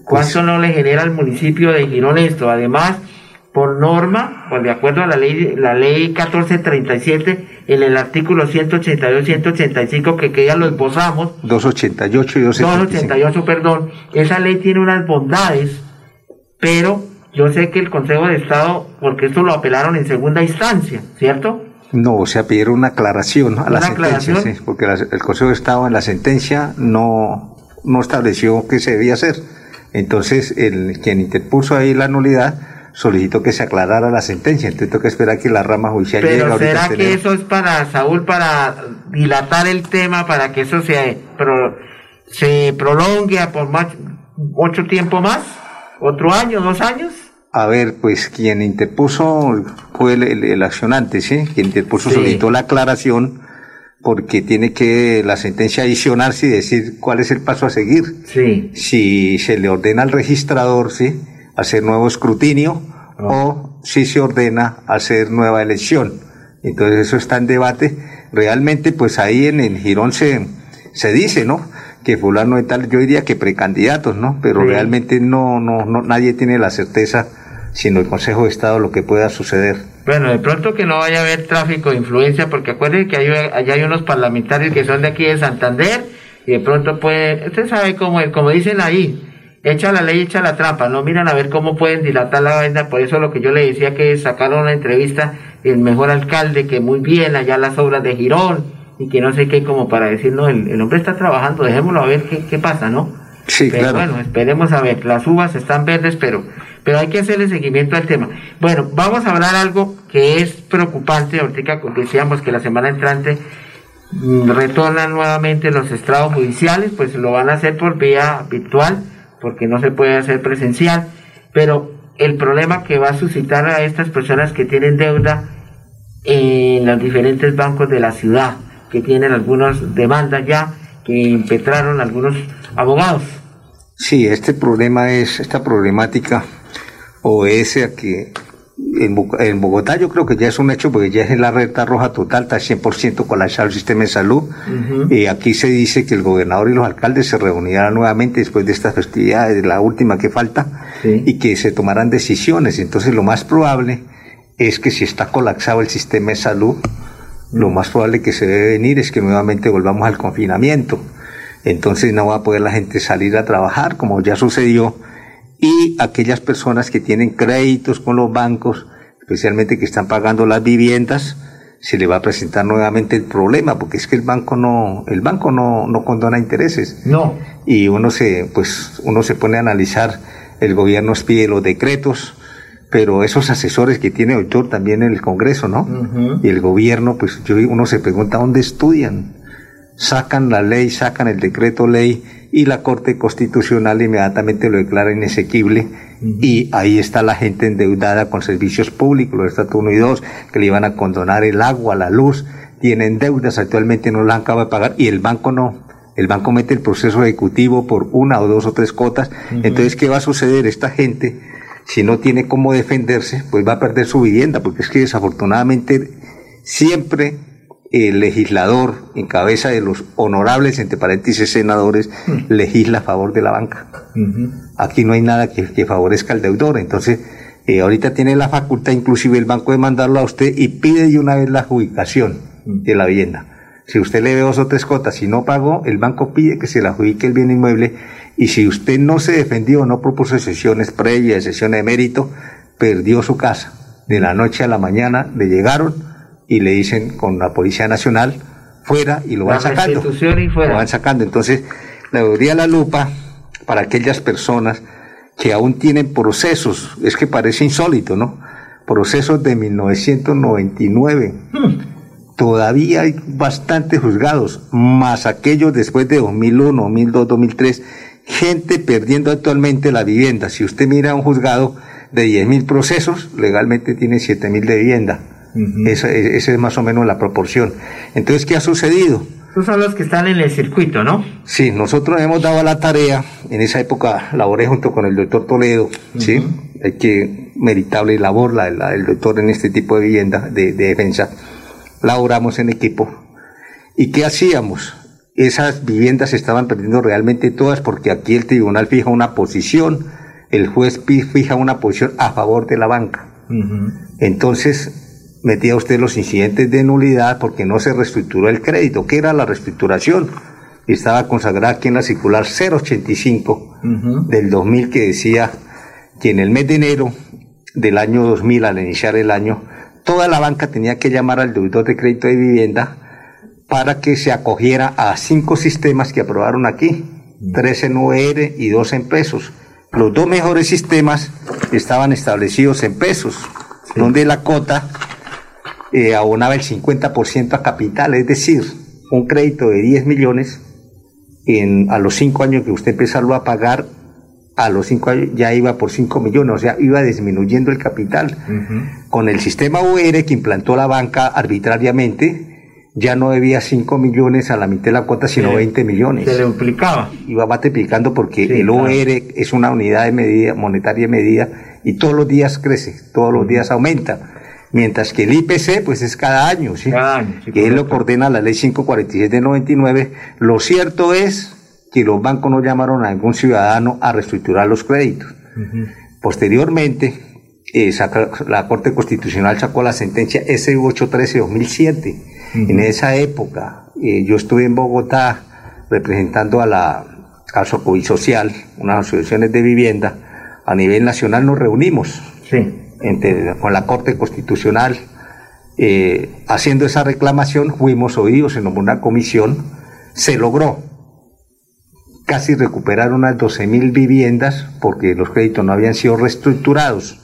¿cuánto no le genera al municipio de Girón esto? Además, por norma, pues de acuerdo a la ley, la ley 1437, en el artículo 182-185 que, que ya lo esbozamos. 288 y 285. 288, perdón. Esa ley tiene unas bondades, pero yo sé que el Consejo de Estado, porque esto lo apelaron en segunda instancia, ¿cierto? No, o sea, pidieron una aclaración a la ¿Una sentencia, aclaración? sí, porque la- el Consejo de Estado en la sentencia no, no estableció qué se debía hacer. Entonces, el quien interpuso ahí la nulidad solicitó que se aclarara la sentencia. Entonces, tengo que esperar que la rama judicial llegue Pero ahorita ¿será a que eso es para Saúl, para dilatar el tema, para que eso se, pro- se prolongue a por más, ocho tiempo más? ¿Otro año, dos años? A ver, pues quien interpuso fue el, el- el accionante, ¿sí? Quien interpuso Sí. solicitó la aclaración porque tiene que la sentencia adicionarse y decir cuál es el paso a seguir. Sí. Si se le ordena al registrador, ¿sí? Hacer nuevo escrutinio o si se ordena hacer nueva elección. Entonces eso está en debate. Realmente, pues ahí en, en Girón se, se dice, ¿no? Que fulano de tal, yo diría que precandidatos, ¿no? Pero Sí. realmente no, no, no, nadie tiene la certeza, sino el Consejo de Estado, lo que pueda suceder. Bueno, de pronto que no vaya a haber tráfico de influencia, porque acuérdense que hay, allá hay unos parlamentarios que son de aquí de Santander, y de pronto puede, usted sabe cómo es, como dicen ahí, echa la ley, echa la trampa, no miran a ver cómo pueden dilatar la vaina, por eso lo que yo le decía que sacaron una entrevista el mejor alcalde, que muy bien, allá las obras de Girón, y que no sé qué, como para decir, no, el, el hombre está trabajando, dejémoslo a ver qué, qué pasa, ¿no? Sí, Pero claro. bueno, esperemos a ver, las uvas están verdes, pero, pero hay que hacerle seguimiento al tema. Bueno, vamos a hablar algo que es preocupante, ahorita decíamos que la semana entrante mm, retornan nuevamente los estrados judiciales, pues lo van a hacer por vía virtual, porque no se puede hacer presencial, pero el problema que va a suscitar a estas personas que tienen deuda en los diferentes bancos de la ciudad, que tienen algunas demandas ya, que impetraron algunos abogados. Sí, este problema es, esta problemática obedece a que en, Bo- en Bogotá yo creo que ya es un hecho porque ya es en la recta roja total, está 100% colapsado el sistema de salud. Y aquí se dice que el gobernador y los alcaldes se reunirán nuevamente después de estas festividades, la última que falta, Sí. y que se tomarán decisiones. Entonces lo más probable es que si está colapsado el sistema de salud, lo más probable que se debe venir es que nuevamente volvamos al confinamiento. Entonces no va a poder la gente salir a trabajar como ya sucedió y aquellas personas que tienen créditos con los bancos, especialmente que están pagando las viviendas, se le va a presentar nuevamente el problema porque es que el banco no el banco no, no condona intereses. No. y uno se pues uno se pone a analizar el gobierno pide los decretos pero esos asesores que tiene doctor también en el Congreso no y el gobierno pues yo uno se pregunta dónde estudian sacan la ley sacan el decreto ley y la Corte Constitucional inmediatamente lo declara inexequible y ahí está la gente endeudada con servicios públicos, los estatus 1 y 2, que le iban a condonar el agua, la luz, tienen deudas, actualmente no las acaba de pagar y el banco no. El banco mete el proceso ejecutivo por una o dos o tres cotas. Entonces, ¿qué va a suceder? Esta gente, si no tiene cómo defenderse, pues va a perder su vivienda, porque es que desafortunadamente siempre el legislador, en cabeza de los honorables, entre paréntesis senadores, legisla a favor de la banca. Aquí no hay nada que, que favorezca al deudor. Entonces, eh, ahorita tiene la facultad, inclusive el banco, de mandarlo a usted y pide de una vez la adjudicación de la vivienda. Si usted le ve dos o tres cotas y no pagó, el banco pide que se le adjudique el bien inmueble y si usted no se defendió, no propuso sesiones previas, sesiones de mérito, perdió su casa. De la noche a la mañana le llegaron y le dicen con la Policía Nacional fuera y lo van La sacando. y fuera. Lo van sacando. Entonces, le daría la lupa para aquellas personas que aún tienen procesos, es que parece insólito, ¿no? Procesos de 1999. Todavía hay bastantes juzgados, más aquellos después de 2001, 2002, 2003, gente perdiendo actualmente la vivienda. Si usted mira un juzgado de 10.000 procesos, legalmente tiene 7.000 de vivienda. Esa, esa es más o menos la proporción. Entonces, ¿qué ha sucedido? Esos son los que están en el circuito, ¿no? Sí, nosotros hemos dado la tarea, en esa época laboré junto con el doctor Toledo, ¿sí? Hay que, meritable labor la, la, el doctor en este tipo de vivienda de, de defensa. Laboramos en equipo. ¿Y qué hacíamos? Esas viviendas se estaban perdiendo realmente todas porque aquí el tribunal fija una posición, el juez fija una posición a favor de la banca. Entonces, metía usted los incidentes de nulidad porque no se reestructuró el crédito. ¿Qué era la reestructuración? Estaba consagrada aquí en la circular 085 del 2000 que decía que en el mes de enero del año 2000, al iniciar el año, toda la banca tenía que llamar al deudor de crédito de vivienda para que se acogiera a cinco sistemas que aprobaron aquí, tres en UR y dos en pesos. Los dos mejores sistemas estaban establecidos en pesos, donde la cota eh, abonaba el 50% a capital, es decir, un crédito de 10 millones, en, a los cinco años que usted empezarlo a pagar, a los cinco años ya iba por 5 millones, o sea, iba disminuyendo el capital. Con el sistema UR que implantó la banca arbitrariamente, ya no debía 5 millones a la mitad de la cuota, sino Se- 20 millones. Se le duplicaba. Iba multiplicando porque Sí, el claro. OR es una unidad de medida, monetaria de medida, y todos los días crece, todos los días aumenta. Mientras que el IPC, pues es cada año, ¿sí? Cada año, sí, que es lo correcto. que ordena la ley 547 de 99. Lo cierto es que los bancos no llamaron a ningún ciudadano a reestructurar los créditos. Posteriormente, eh, saca- la Corte Constitucional sacó la sentencia SU813-2007. En esa época, eh, yo estuve en Bogotá representando a la a Socoví Social, unas asociaciones de vivienda. A nivel nacional nos reunimos Sí. Con la Corte Constitucional. eh, haciendo esa reclamación, fuimos oídos, nombró una comisión, se logró casi recuperar unas 12 mil viviendas porque los créditos no habían sido reestructurados.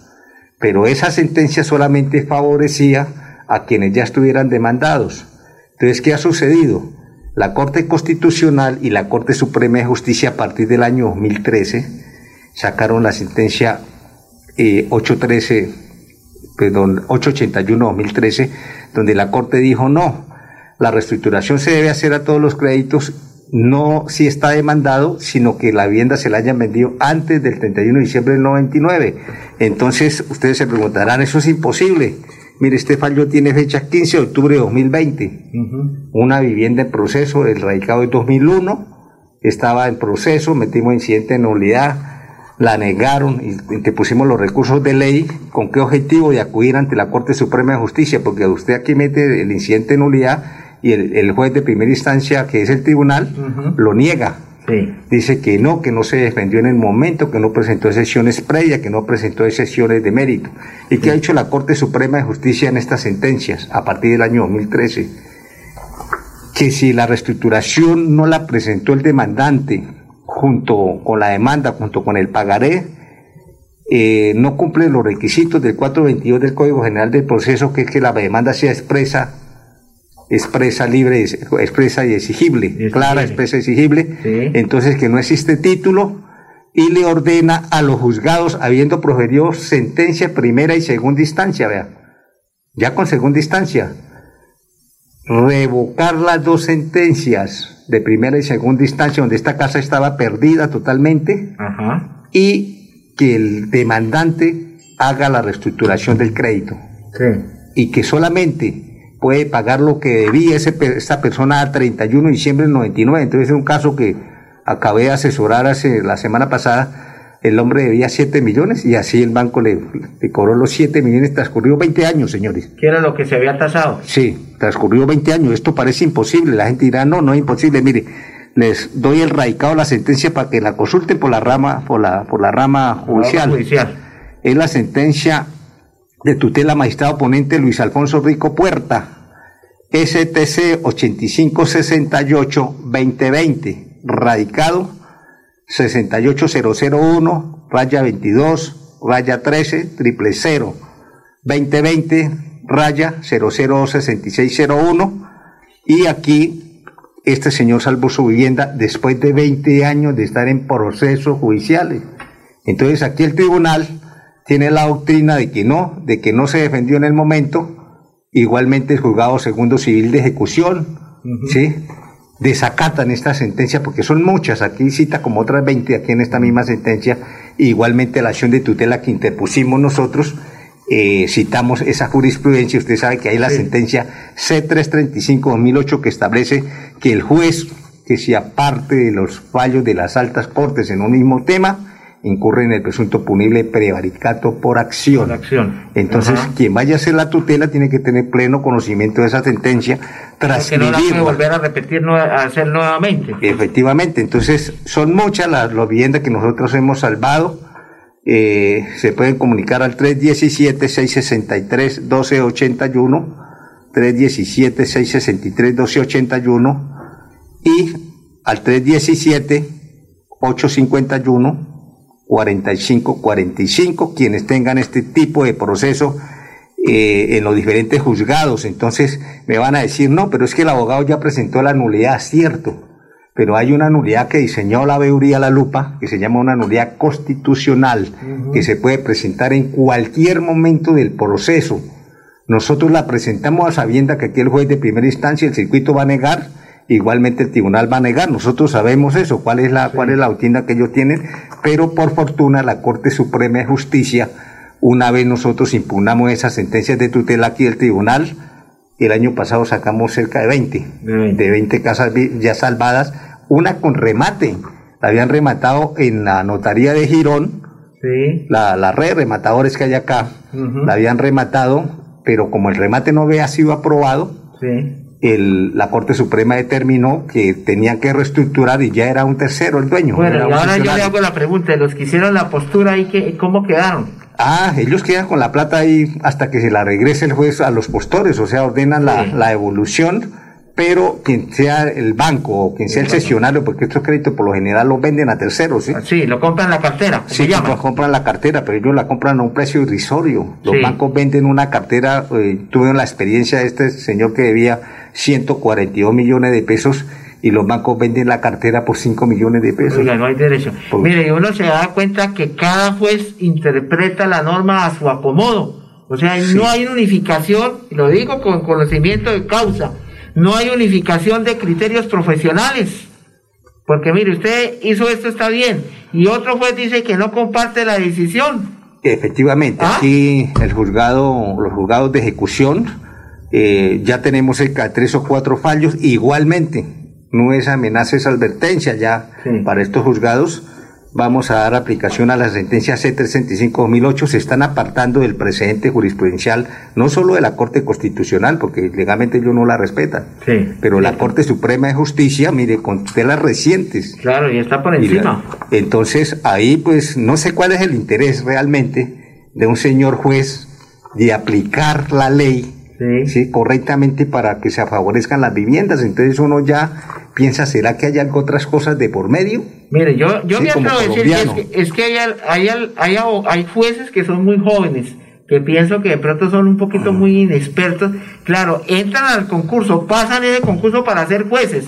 Pero esa sentencia solamente favorecía a quienes ya estuvieran demandados. Entonces, ¿qué ha sucedido? La Corte Constitucional y la Corte Suprema de Justicia a partir del año 2013 sacaron la sentencia eh, 813, perdón, 881-2013, donde la Corte dijo no, la reestructuración se debe hacer a todos los créditos, no si está demandado, sino que la vivienda se la hayan vendido antes del 31 de diciembre del 99. Entonces, ustedes se preguntarán, eso es imposible. Mire, este fallo tiene fecha 15 de octubre de 2020 una vivienda en proceso, el radicado de 2001, estaba en proceso, metimos incidente de nulidad, la negaron y interpusimos los recursos de ley, ¿con qué objetivo? De acudir ante la Corte Suprema de Justicia, porque usted aquí mete el incidente de nulidad y el, el juez de primera instancia, que es el tribunal, lo niega. Sí. Dice que no, que no se defendió en el momento, que no presentó excepciones previas, que no presentó excepciones de mérito. ¿Y qué ha hecho la Corte Suprema de Justicia en estas sentencias a partir del año 2013? Que si la reestructuración no la presentó el demandante junto con la demanda, junto con el pagaré, eh, no cumple los requisitos del 422 del Código General del Proceso, que es que la demanda sea expresa, expresa, libre, expresa y exigible, exigible. clara, expresa y exigible, Sí. entonces que no existe título y le ordena a los juzgados, habiendo proferido sentencia primera y segunda instancia, vea, ya con segunda instancia, revocar las dos sentencias de primera y segunda instancia, donde esta casa estaba perdida totalmente, Ajá. y que el demandante haga la reestructuración del crédito Sí. y que solamente puede pagar lo que debía ese, esa persona a 31 de diciembre del 99. Entonces es un caso que acabé de asesorar hace la semana pasada. El hombre debía 7 millones y así el banco le, le cobró los 7 millones. Transcurrió 20 años, señores. ¿Qué era lo que se había tasado? Sí, transcurrió 20 años. Esto parece imposible. La gente dirá, no, no es imposible. Mire, les doy el radicado la sentencia para que la consulten por la rama, por la, por la rama judicial. Judicial. Es la sentencia de tutela magistrado ponente Luis Alfonso Rico Puerta, STC 8568-2020, radicado 68001, raya 22, raya 13, triple 0, 2020, raya 006601, y aquí este señor salvó su vivienda después de 20 años de estar en procesos judiciales. Entonces aquí el tribunal tiene la doctrina de que no, de que no se defendió en el momento, igualmente el juzgado segundo civil de ejecución, ¿sí? Desacatan esta sentencia, porque son muchas, aquí cita como otras 20 aquí en esta misma sentencia, igualmente la acción de tutela que interpusimos nosotros, eh, citamos esa jurisprudencia, usted sabe que hay la sentencia C335-2008 que establece que el juez que si aparte de los fallos de las altas cortes en un mismo tema, incurre en el presunto punible prevaricato por acción. acción. Entonces, quien vaya a hacer la tutela tiene que tener pleno conocimiento de esa sentencia, que no la volver a repetir, a hacer nuevamente. Efectivamente, entonces son muchas las, viviendas que nosotros hemos salvado. Eh, se pueden comunicar al 317-663-1281, 317-663-1281 y al 317-851. 4545, quienes tengan este tipo de proceso eh, en los diferentes juzgados. Entonces me van a decir, no, pero es que el abogado ya presentó la nulidad, cierto, pero hay una nulidad que diseñó la veeduría La Lupa, que se llama una nulidad constitucional, que se puede presentar en cualquier momento del proceso. Nosotros la presentamos a sabienda que aquí el juez de primera instancia, el circuito va a negar, igualmente el tribunal va a negar. Nosotros sabemos eso, cuál es la, cuál es la que ellos tienen, pero por fortuna la Corte Suprema de Justicia, una vez nosotros impugnamos esas sentencias de tutela aquí del tribunal, el año pasado sacamos cerca de 20, de 20, casas ya salvadas, una con remate, la habían rematado en la notaría de Girón, la, la red de rematadores que hay acá, la habían rematado, pero como el remate no había sido aprobado, sí la Corte Suprema determinó que tenían que reestructurar y ya era un tercero el dueño. Bueno, y ahora yo le hago la pregunta, los que hicieron la postura ahí, ¿cómo quedaron? Ah, ellos quedan con la plata ahí hasta que se la regrese el juez a los postores, o sea, ordenan la, la evolución pero quien sea el banco o quien sea el sesionario, porque estos créditos por lo general los venden a terceros, ¿sí? Sí, lo compran la cartera. Sí, lo compran la cartera, pero ellos la compran a un precio irrisorio. Los bancos venden una cartera, eh, tuve la experiencia de este señor que debía 142 millones de pesos y los bancos venden la cartera por 5 millones de pesos. Oiga, no hay derecho. Mire, uno se da cuenta que cada juez interpreta la norma a su acomodo. O sea, no hay unificación, lo digo con conocimiento de causa no hay unificación de criterios profesionales. Porque mire, usted hizo esto, está bien. Y otro juez dice que no comparte la decisión. Efectivamente, ¿Ah? aquí el juzgado, los juzgados de ejecución, eh, ya tenemos cerca de tres o cuatro fallos. Igualmente, no es amenaza, es advertencia ya para estos juzgados vamos a dar aplicación a la sentencia C365-2008, se están apartando del precedente jurisprudencial, no solo de la Corte Constitucional, porque legalmente ellos no la respetan, pero la Corte Suprema de Justicia, mire, con telas recientes. Claro, y está por encima. entonces, ahí pues no sé cuál es el interés realmente de un señor juez de aplicar la ley sí. correctamente para que se favorezcan las viviendas. Entonces uno ya piensa, ¿será que hay algo otras cosas de por medio? Mire, yo, yo me atrevo a decir es que, hay, hay, hay, hay, jueces que son muy jóvenes, que pienso que de pronto son un poquito muy inexpertos. Claro, entran al concurso, pasan ese concurso para ser jueces.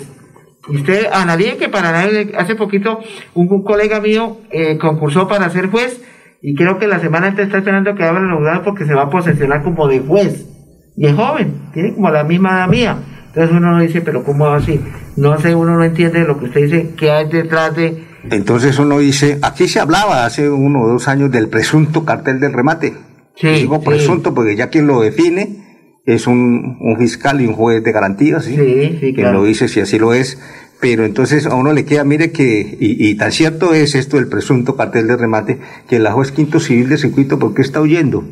Usted analice que para hace poquito un, colega mío eh, concursó para ser juez y creo que la semana antes está esperando que abra el lugar porque se va a posesionar como de juez y es joven, tiene como la misma edad mía. Entonces uno no dice, pero ¿cómo así? No sé, uno no entiende lo que usted dice, qué hay detrás de... Entonces uno dice, aquí se hablaba hace uno o dos años del presunto cartel del remate. Sí, Digo presunto porque ya quien lo define es un, un fiscal y un juez de garantías, ¿sí? Sí, sí, Quien lo dice si así lo es pero entonces a uno le queda, mire que, y, tan cierto es esto del presunto cartel de remate, que el juez quinto civil de circuito, ¿por qué está huyendo?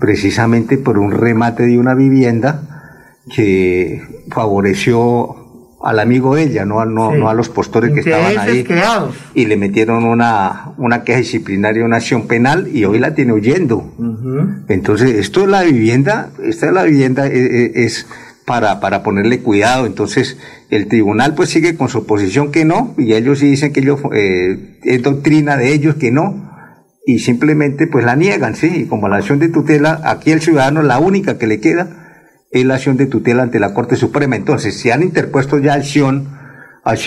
Precisamente por un remate de una vivienda que favoreció al amigo de ella, no, no, no a los postores que estaban ahí. Y le metieron una, una queja disciplinaria, una acción penal, y hoy la tiene huyendo. Entonces, esto es la vivienda, esta es la vivienda, e, e, es para, para ponerle cuidado. Entonces, el tribunal pues sigue con su posición que no, y ellos sí dicen que ellos, eh, es doctrina de ellos que no, y simplemente pues la niegan, sí, y como la acción de tutela, aquí el ciudadano la única que le queda es la acción de tutela ante la Corte Suprema. Entonces, si han interpuesto ya acción,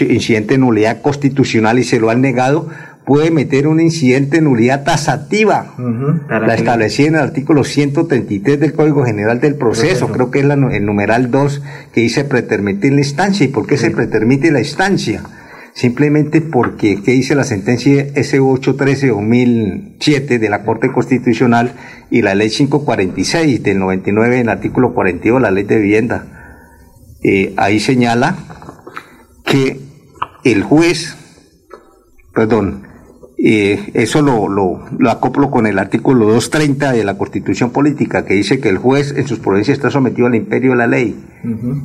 incidente de nulidad constitucional y se lo han negado, puede meter un incidente de nulidad tasativa, la establecida en el artículo 133 del Código General del Proceso, Proceso. creo que es la, el numeral 2 que dice pretermitir la instancia. ¿Y por qué se pretermite la instancia? Simplemente porque, ¿qué dice la sentencia SU813-2007 de la Corte Constitucional y la Ley 546 del 99 en el artículo 42 de la Ley de Vivienda? Eh, ahí señala que el juez, perdón, eh, eso lo, lo, lo acoplo con el artículo 230 de la Constitución Política, que dice que el juez en sus provincias está sometido al imperio de la ley.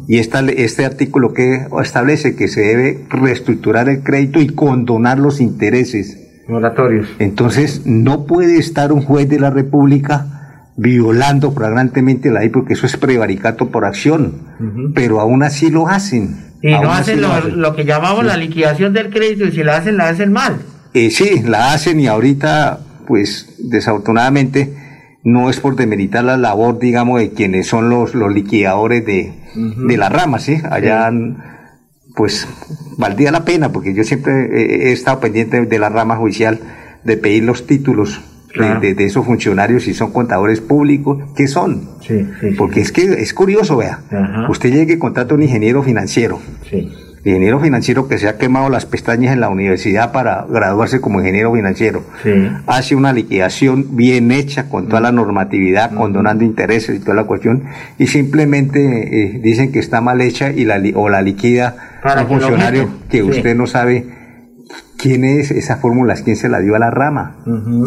Y esta, este artículo que establece que se debe reestructurar el crédito y condonar los intereses. Moratorios. Entonces, no puede estar un juez de la República violando flagrantemente la ley, porque eso es prevaricato por acción. Pero aún así lo hacen. Y no hacen lo, hacen. lo que llamamos la liquidación del crédito y si la hacen, la hacen mal. Eh, sí, la hacen y ahorita, pues desafortunadamente, no es por demeritar la labor, digamos, de quienes son los, los liquidadores de, de la rama, ¿sí? Allá, pues, valdría la pena, porque yo siempre he, estado pendiente de la rama judicial de pedir los títulos de- Claro. de, de esos funcionarios, si son contadores públicos, ¿qué son? Sí, sí. Porque es que es curioso, vea. Ajá. Usted llega y contrata a un ingeniero financiero Sí. Ingeniero financiero que se ha quemado las pestañas en la universidad para graduarse como ingeniero financiero. Sí. Hace una liquidación bien hecha con toda la normatividad, condonando intereses y toda la cuestión, y simplemente eh, dicen que está mal hecha y la o la liquida Para un funcionario que Sí. usted no sabe quién es esa fórmula, quién se la dio a la rama.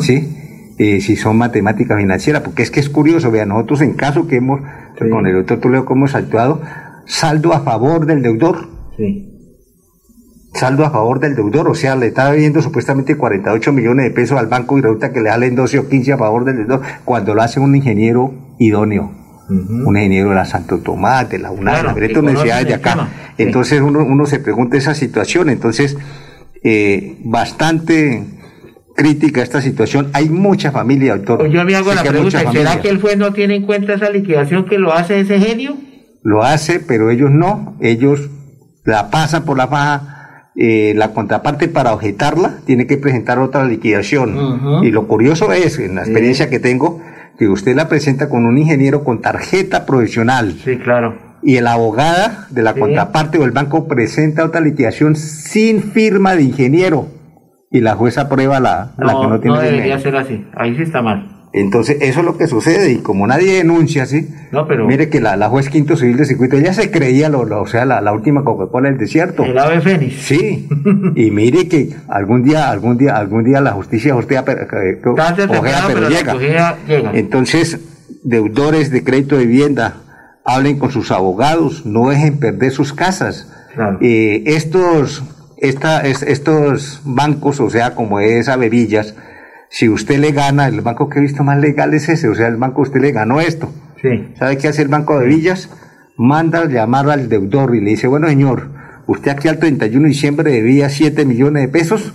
¿sí? Eh, si son matemáticas financieras, porque es que es curioso, vean, nosotros en caso que hemos, Sí. con el doctor Toledo, que hemos actuado, saldo a favor del deudor, Sí. Saldo a favor del deudor, o sea, le está debiendo supuestamente 48 millones de pesos al banco y resulta que le salen 12 o 15 a favor del deudor, cuando lo hace un ingeniero idóneo, un ingeniero de la Santo Tomás, de la UNAM, Claro, de diferentes universidades de acá. sí. Entonces uno, uno se pregunta esa situación, entonces eh, bastante crítica esta situación. Hay mucha familia, doctor. Pues yo me hago Sé la pregunta, ¿será familia. que el juez no tiene en cuenta esa liquidación que lo hace ese genio? lo hace, pero ellos no, ellos la pasan por la faja, eh, la contraparte para objetarla tiene que presentar otra liquidación. Y lo curioso es, en la experiencia que tengo, que usted la presenta con un ingeniero con tarjeta profesional Sí, claro. y el abogada de la Sí. contraparte o el banco presenta otra liquidación sin firma de ingeniero y la jueza aprueba la, la No, que no tiene no debería ser así. Ahí sí está mal. Entonces, eso es lo que sucede, y como nadie denuncia, ¿sí? No, pero- Mire que la, la juez quinto civil de circuito, ella se creía, lo, lo- o sea, la, la última Coca-Cola del desierto. El ave fénix. Sí, y mire que algún día, algún día, algún día la justicia ojea, pero, eh, ojea, pero pero llega. Entonces, deudores de crédito de vivienda, hablen con sus abogados, no dejen perder sus casas. Claro. Eh, estos, esta, es- estos bancos, o sea, como es Avevillas, si usted le gana, el banco que he visto más legal es ese, o sea, el banco usted le ganó esto. Sí. ¿Sabe qué hace el Banco de Villas? Manda a llamar al deudor y le dice, bueno señor, usted aquí al 31 de diciembre debía 7 millones de pesos,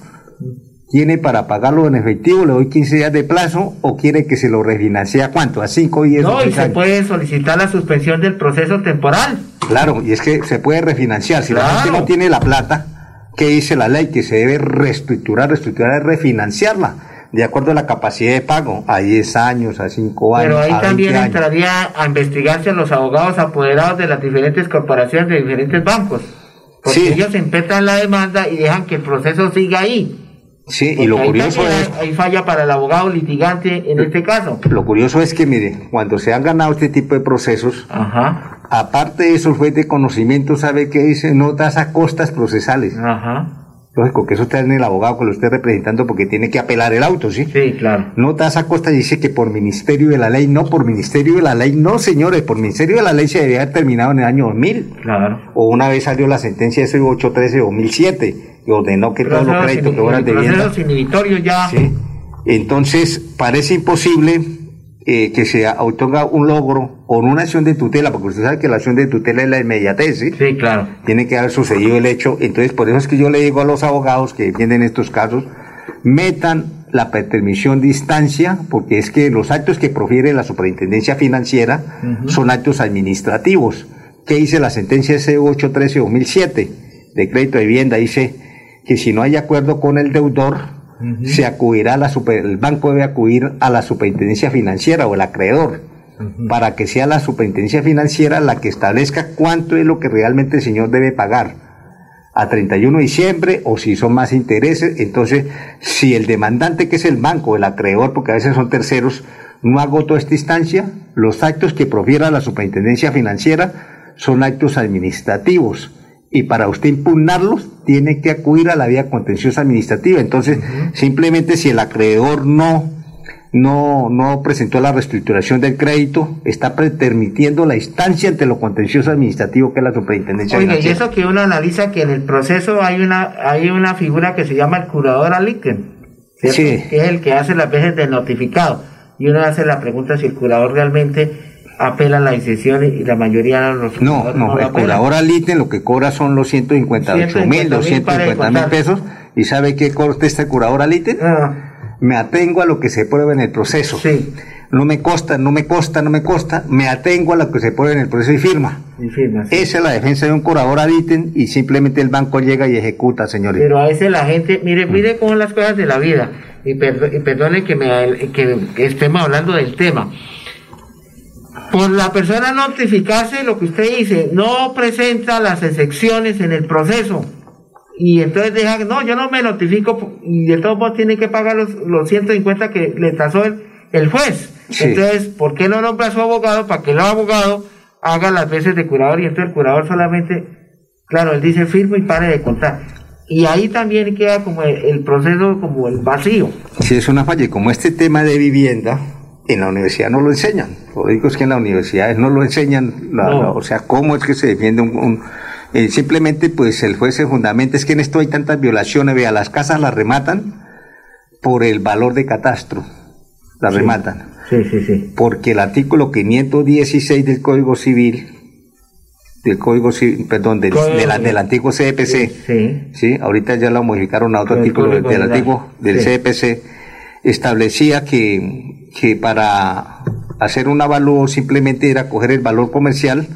¿tiene para pagarlo en efectivo? ¿Le doy 15 días de plazo o quiere que se lo refinancie a cuánto? ¿A 5, 10 No, y 6 se puede solicitar la suspensión del proceso temporal. Claro, y es que se puede refinanciar. Si la gente no tiene la plata, ¿qué dice la ley? Que se debe reestructurar, reestructurar es refinanciarla, de acuerdo a la capacidad de pago, a 10 años, a 5 años, Pero ahí a 20 también años. entraría a investigarse a los abogados apoderados de las diferentes corporaciones de diferentes bancos. Porque Sí. ellos empetan la demanda y dejan que el proceso siga ahí. Sí, y lo ahí curioso también es... hay- falla para el abogado litigante en este caso. Lo curioso es que, mire, cuando se han ganado este tipo de procesos, Ajá, aparte de eso, el juez de conocimiento sabe que dice no tasa costas procesales. ajá. Lógico que eso está en el abogado que lo esté representando porque tiene que apelar el auto, ¿sí? Sí, claro. No tasa costas dice que por ministerio de la ley, no, por ministerio de la ley, no, señores, por ministerio de la ley se debía haber terminado en el año 2000. Claro. O una vez salió la sentencia de 813 de 2007 que ordenó que todos los créditos que fueran de vivienda ya. ¿sí? Entonces, parece imposible eh, que se otorga un logro con una acción de tutela, porque usted sabe que la acción de tutela es la inmediatez, ¿sí? Sí, claro. Tiene que haber sucedido el hecho. Entonces, por eso es que yo le digo a los abogados que defienden estos casos, metan la pretermisión de instancia, porque es que los actos que profiere la superintendencia financiera son actos administrativos. ¿Qué dice la sentencia C813-2007 de crédito de vivienda? Dice que si no hay acuerdo con el deudor, se acudirá a la super, el banco debe acudir a la superintendencia financiera o el acreedor para que sea la superintendencia financiera la que establezca cuánto es lo que realmente el señor debe pagar a 31 de diciembre o si son más intereses. Entonces, si el demandante, que es el banco, el acreedor, porque a veces son terceros, no agotó esta instancia, los actos que profiera la superintendencia financiera son actos administrativos y para usted impugnarlos tiene que acudir a la vía contenciosa administrativa. Entonces, simplemente si el acreedor no no, no presentó la reestructuración del crédito, está permitiendo la instancia ante lo contencioso administrativo que es la superintendencia. Oiga, y eso que uno analiza que en el proceso hay una, hay una figura que se llama el curador aliquen, sí. que es el que hace las veces del notificado. Y uno hace la pregunta si el curador realmente apela a la decisión y la mayoría de los No, no, el curador aliten lo que cobra son los 158 mil, 250 mil pesos. ¿Y sabe qué corte este curador aliten? Ah me atengo a lo que se prueba en el proceso. Sí. No me costa, no me costa, no me costa, me atengo a lo que se prueba en el proceso y firma. Y firma Esa es la defensa de un curador a y simplemente el banco llega y ejecuta, señores. Pero a veces la gente, mire, mire cómo son las cosas de la vida. Y, perdone que, me, que estemos hablando del tema. Por la persona notificarse, lo que usted dice, no presenta las excepciones en el proceso y entonces deja, no, yo no me notifico y de todos modos tiene que pagar los, los 150 que le tasó el, el juez. Entonces, ¿por qué no nombra a su abogado para que el abogado haga las veces de curador y entonces el curador solamente, claro, él dice firmo y pare de contar. Y ahí también queda como el, proceso, como el vacío. Sí, es una falla. Y como este tema de vivienda, en la universidad no lo enseñan. Lo digo es que en la universidad no lo enseñan, o sea, cómo es que se defiende un eh, simplemente, pues el juez se fundamenta, es que en esto hay tantas violaciones, vea, las casas las rematan por el valor de catastro, las rematan. Sí, sí, sí. Porque el artículo 516 del Código Civil, del Código Civil, perdón, del, del antiguo CPC, sí, sí. ahorita ya lo modificaron a otro artículo del, antiguo, del CPC, establecía que, que para hacer un avalúo simplemente era coger el valor comercial,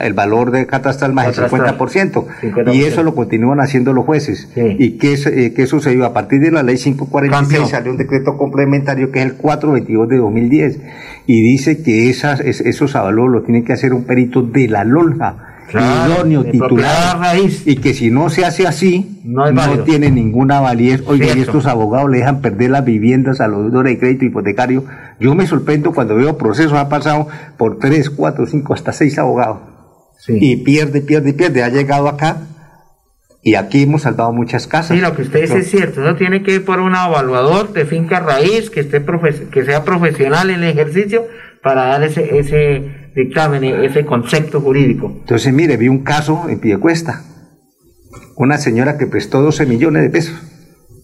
el, valor de catastral más el 50%, y eso lo continúan haciendo los jueces. ¿Y qué, eh, qué, sucedió? A partir de la ley 546 salió un decreto complementario que es el 422 de 2010 y dice que esas, esos avalúos lo tiene que hacer un perito de la lonja. Idóneo, titular, y que si no se hace así, no, tiene ninguna validez. Oye, y estos abogados le dejan perder las viviendas a los deudores de crédito hipotecario. Yo me sorprendo cuando veo procesos, ha pasado por tres, cuatro, cinco, hasta seis abogados. Y pierde, pierde, pierde. Ha llegado acá y aquí hemos salvado muchas casas. Sí, lo que usted dice es cierto. No tiene que ir por un evaluador de finca raíz que, esté que sea profesional en el ejercicio para dar ese, ese dictamen, ese concepto jurídico. Entonces, mire, vi un caso en Piedecuesta. Una señora que prestó 12 millones de pesos.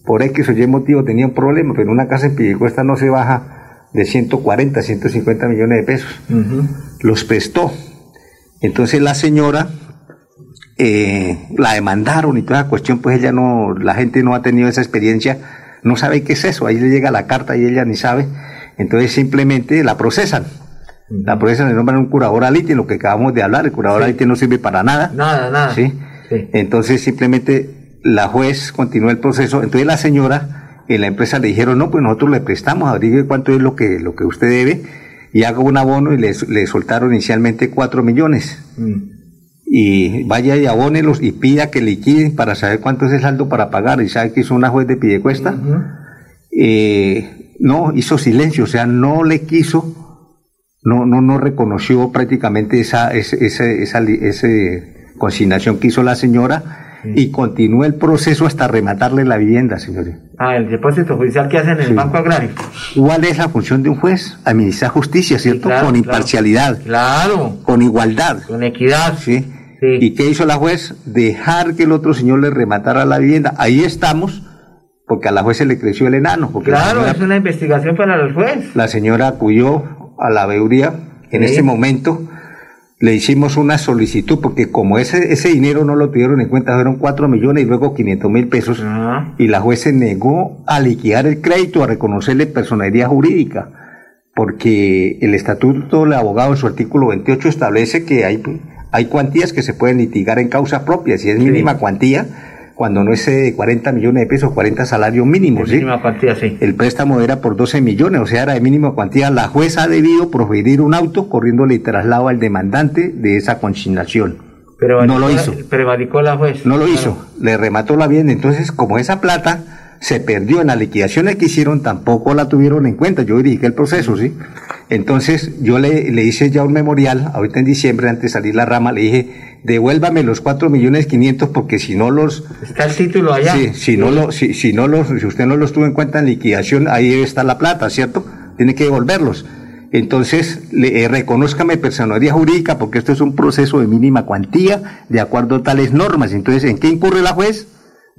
Por X o Y motivo tenía un problema, pero una casa en Piedecuesta no se baja de 140, 150 millones de pesos. Los prestó. Entonces la señora eh, la demandaron y toda la cuestión, pues ella no, la gente no ha tenido esa experiencia, no sabe qué es eso, ahí le llega la carta y ella ni sabe, entonces simplemente la procesan la policía le nombran un curador alite, lo que acabamos de hablar, el curador alite no sirve para nada. Nada, nada. ¿sí? Entonces simplemente la juez continuó el proceso, entonces la señora en la empresa le dijeron, no, pues nosotros le prestamos, averigüe cuánto es lo que, lo que usted debe, y haga un abono y le, le soltaron inicialmente cuatro millones. Mm. Y vaya y abónelos y pida que liquiden para saber cuánto es el saldo para pagar. Y sabe que hizo una juez de Pidecuesta. eh, no, hizo silencio, o sea, no le quiso no, no, no reconoció prácticamente esa, esa, esa, esa, consignación que hizo la señora y continúa el proceso hasta rematarle la vivienda, señores. Ah, el depósito judicial que hacen en el Banco Agrario. ¿Cuál es la función de un juez? Administrar justicia, ¿cierto? con imparcialidad. Claro. Con igualdad. Con equidad. ¿Sí? ¿Y qué hizo la juez? Dejar que el otro señor le rematara la vivienda. Ahí estamos, porque a la juez se le creció el enano. Porque claro, es una investigación para el juez. La señora acudió a la veeduría en ese momento le hicimos una solicitud porque como ese, ese dinero no lo tuvieron en cuenta, fueron 4 millones y luego 500 mil pesos y la juez se negó a liquidar el crédito, a reconocerle personalidad jurídica porque el estatuto del abogado en su artículo 28 establece que hay, hay cuantías que se pueden litigar en causa propia, si es mínima cuantía, cuando no es de 40 millones de pesos, 40 salarios mínimos. ¿sí? Mínima cuantía, sí. El préstamo era por 12 millones, o sea, era de mínima cuantía. La jueza ha debido proferir un auto corriéndole traslado al demandante de esa consignación. Pero no lo hizo. Prevaricó la juez. No lo hizo, le remató la bien. Entonces, como esa plata se perdió en las liquidaciones que hicieron, tampoco la tuvieron en cuenta. Yo dirigí el proceso, ¿sí? Entonces, yo le, le hice ya un memorial, ahorita en diciembre, antes de salir la rama, le dije, devuélvame los cuatro millones quinientos porque si no los... Está el título allá. Sí, si no, lo, si, si, no los, si usted no los tuvo en cuenta en liquidación, ahí está la plata, ¿cierto? Tiene que devolverlos. Entonces, le, eh, reconózcame personalidad jurídica porque esto es un proceso de mínima cuantía de acuerdo a tales normas. Entonces, ¿en qué incurre la juez?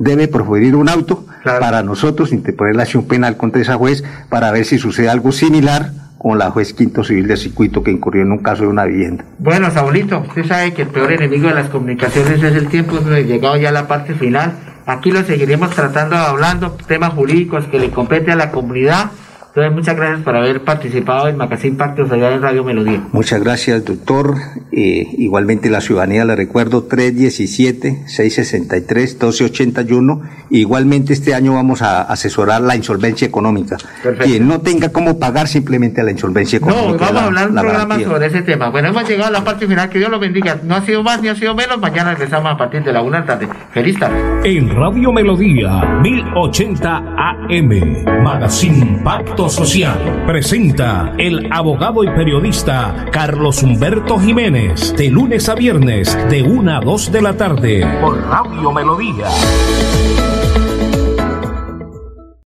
Debe proferir un auto para nosotros interponer la acción penal contra esa juez para ver si sucede algo similar con la juez quinto civil de circuito que incurrió en un caso de una vivienda. Bueno, Saulito, usted sabe que el peor enemigo de las comunicaciones es el tiempo, hemos llegado ya a la parte final. Aquí lo seguiremos tratando, hablando temas jurídicos que le compete a la comunidad entonces, muchas gracias por haber participado en Magazine Pactos allá en Radio Melodía. Muchas gracias, doctor. Eh, igualmente la ciudadanía le recuerdo 317-663-1281. Igualmente este año vamos a asesorar la insolvencia económica. Perfecto. Quien no tenga cómo pagar simplemente la insolvencia económica. No, vamos a hablar un programa sobre ese tema. Bueno, hemos llegado a la parte final. Que Dios lo bendiga. No ha sido más ni ha sido menos. Mañana regresamos a partir de la una tarde. Feliz tarde. En Radio Melodía 1080 AM. Magazine Social. Presenta el abogado y periodista Carlos Humberto Jiménez. De lunes a viernes, de 1 a 2 de la tarde. Por Radio Melodía.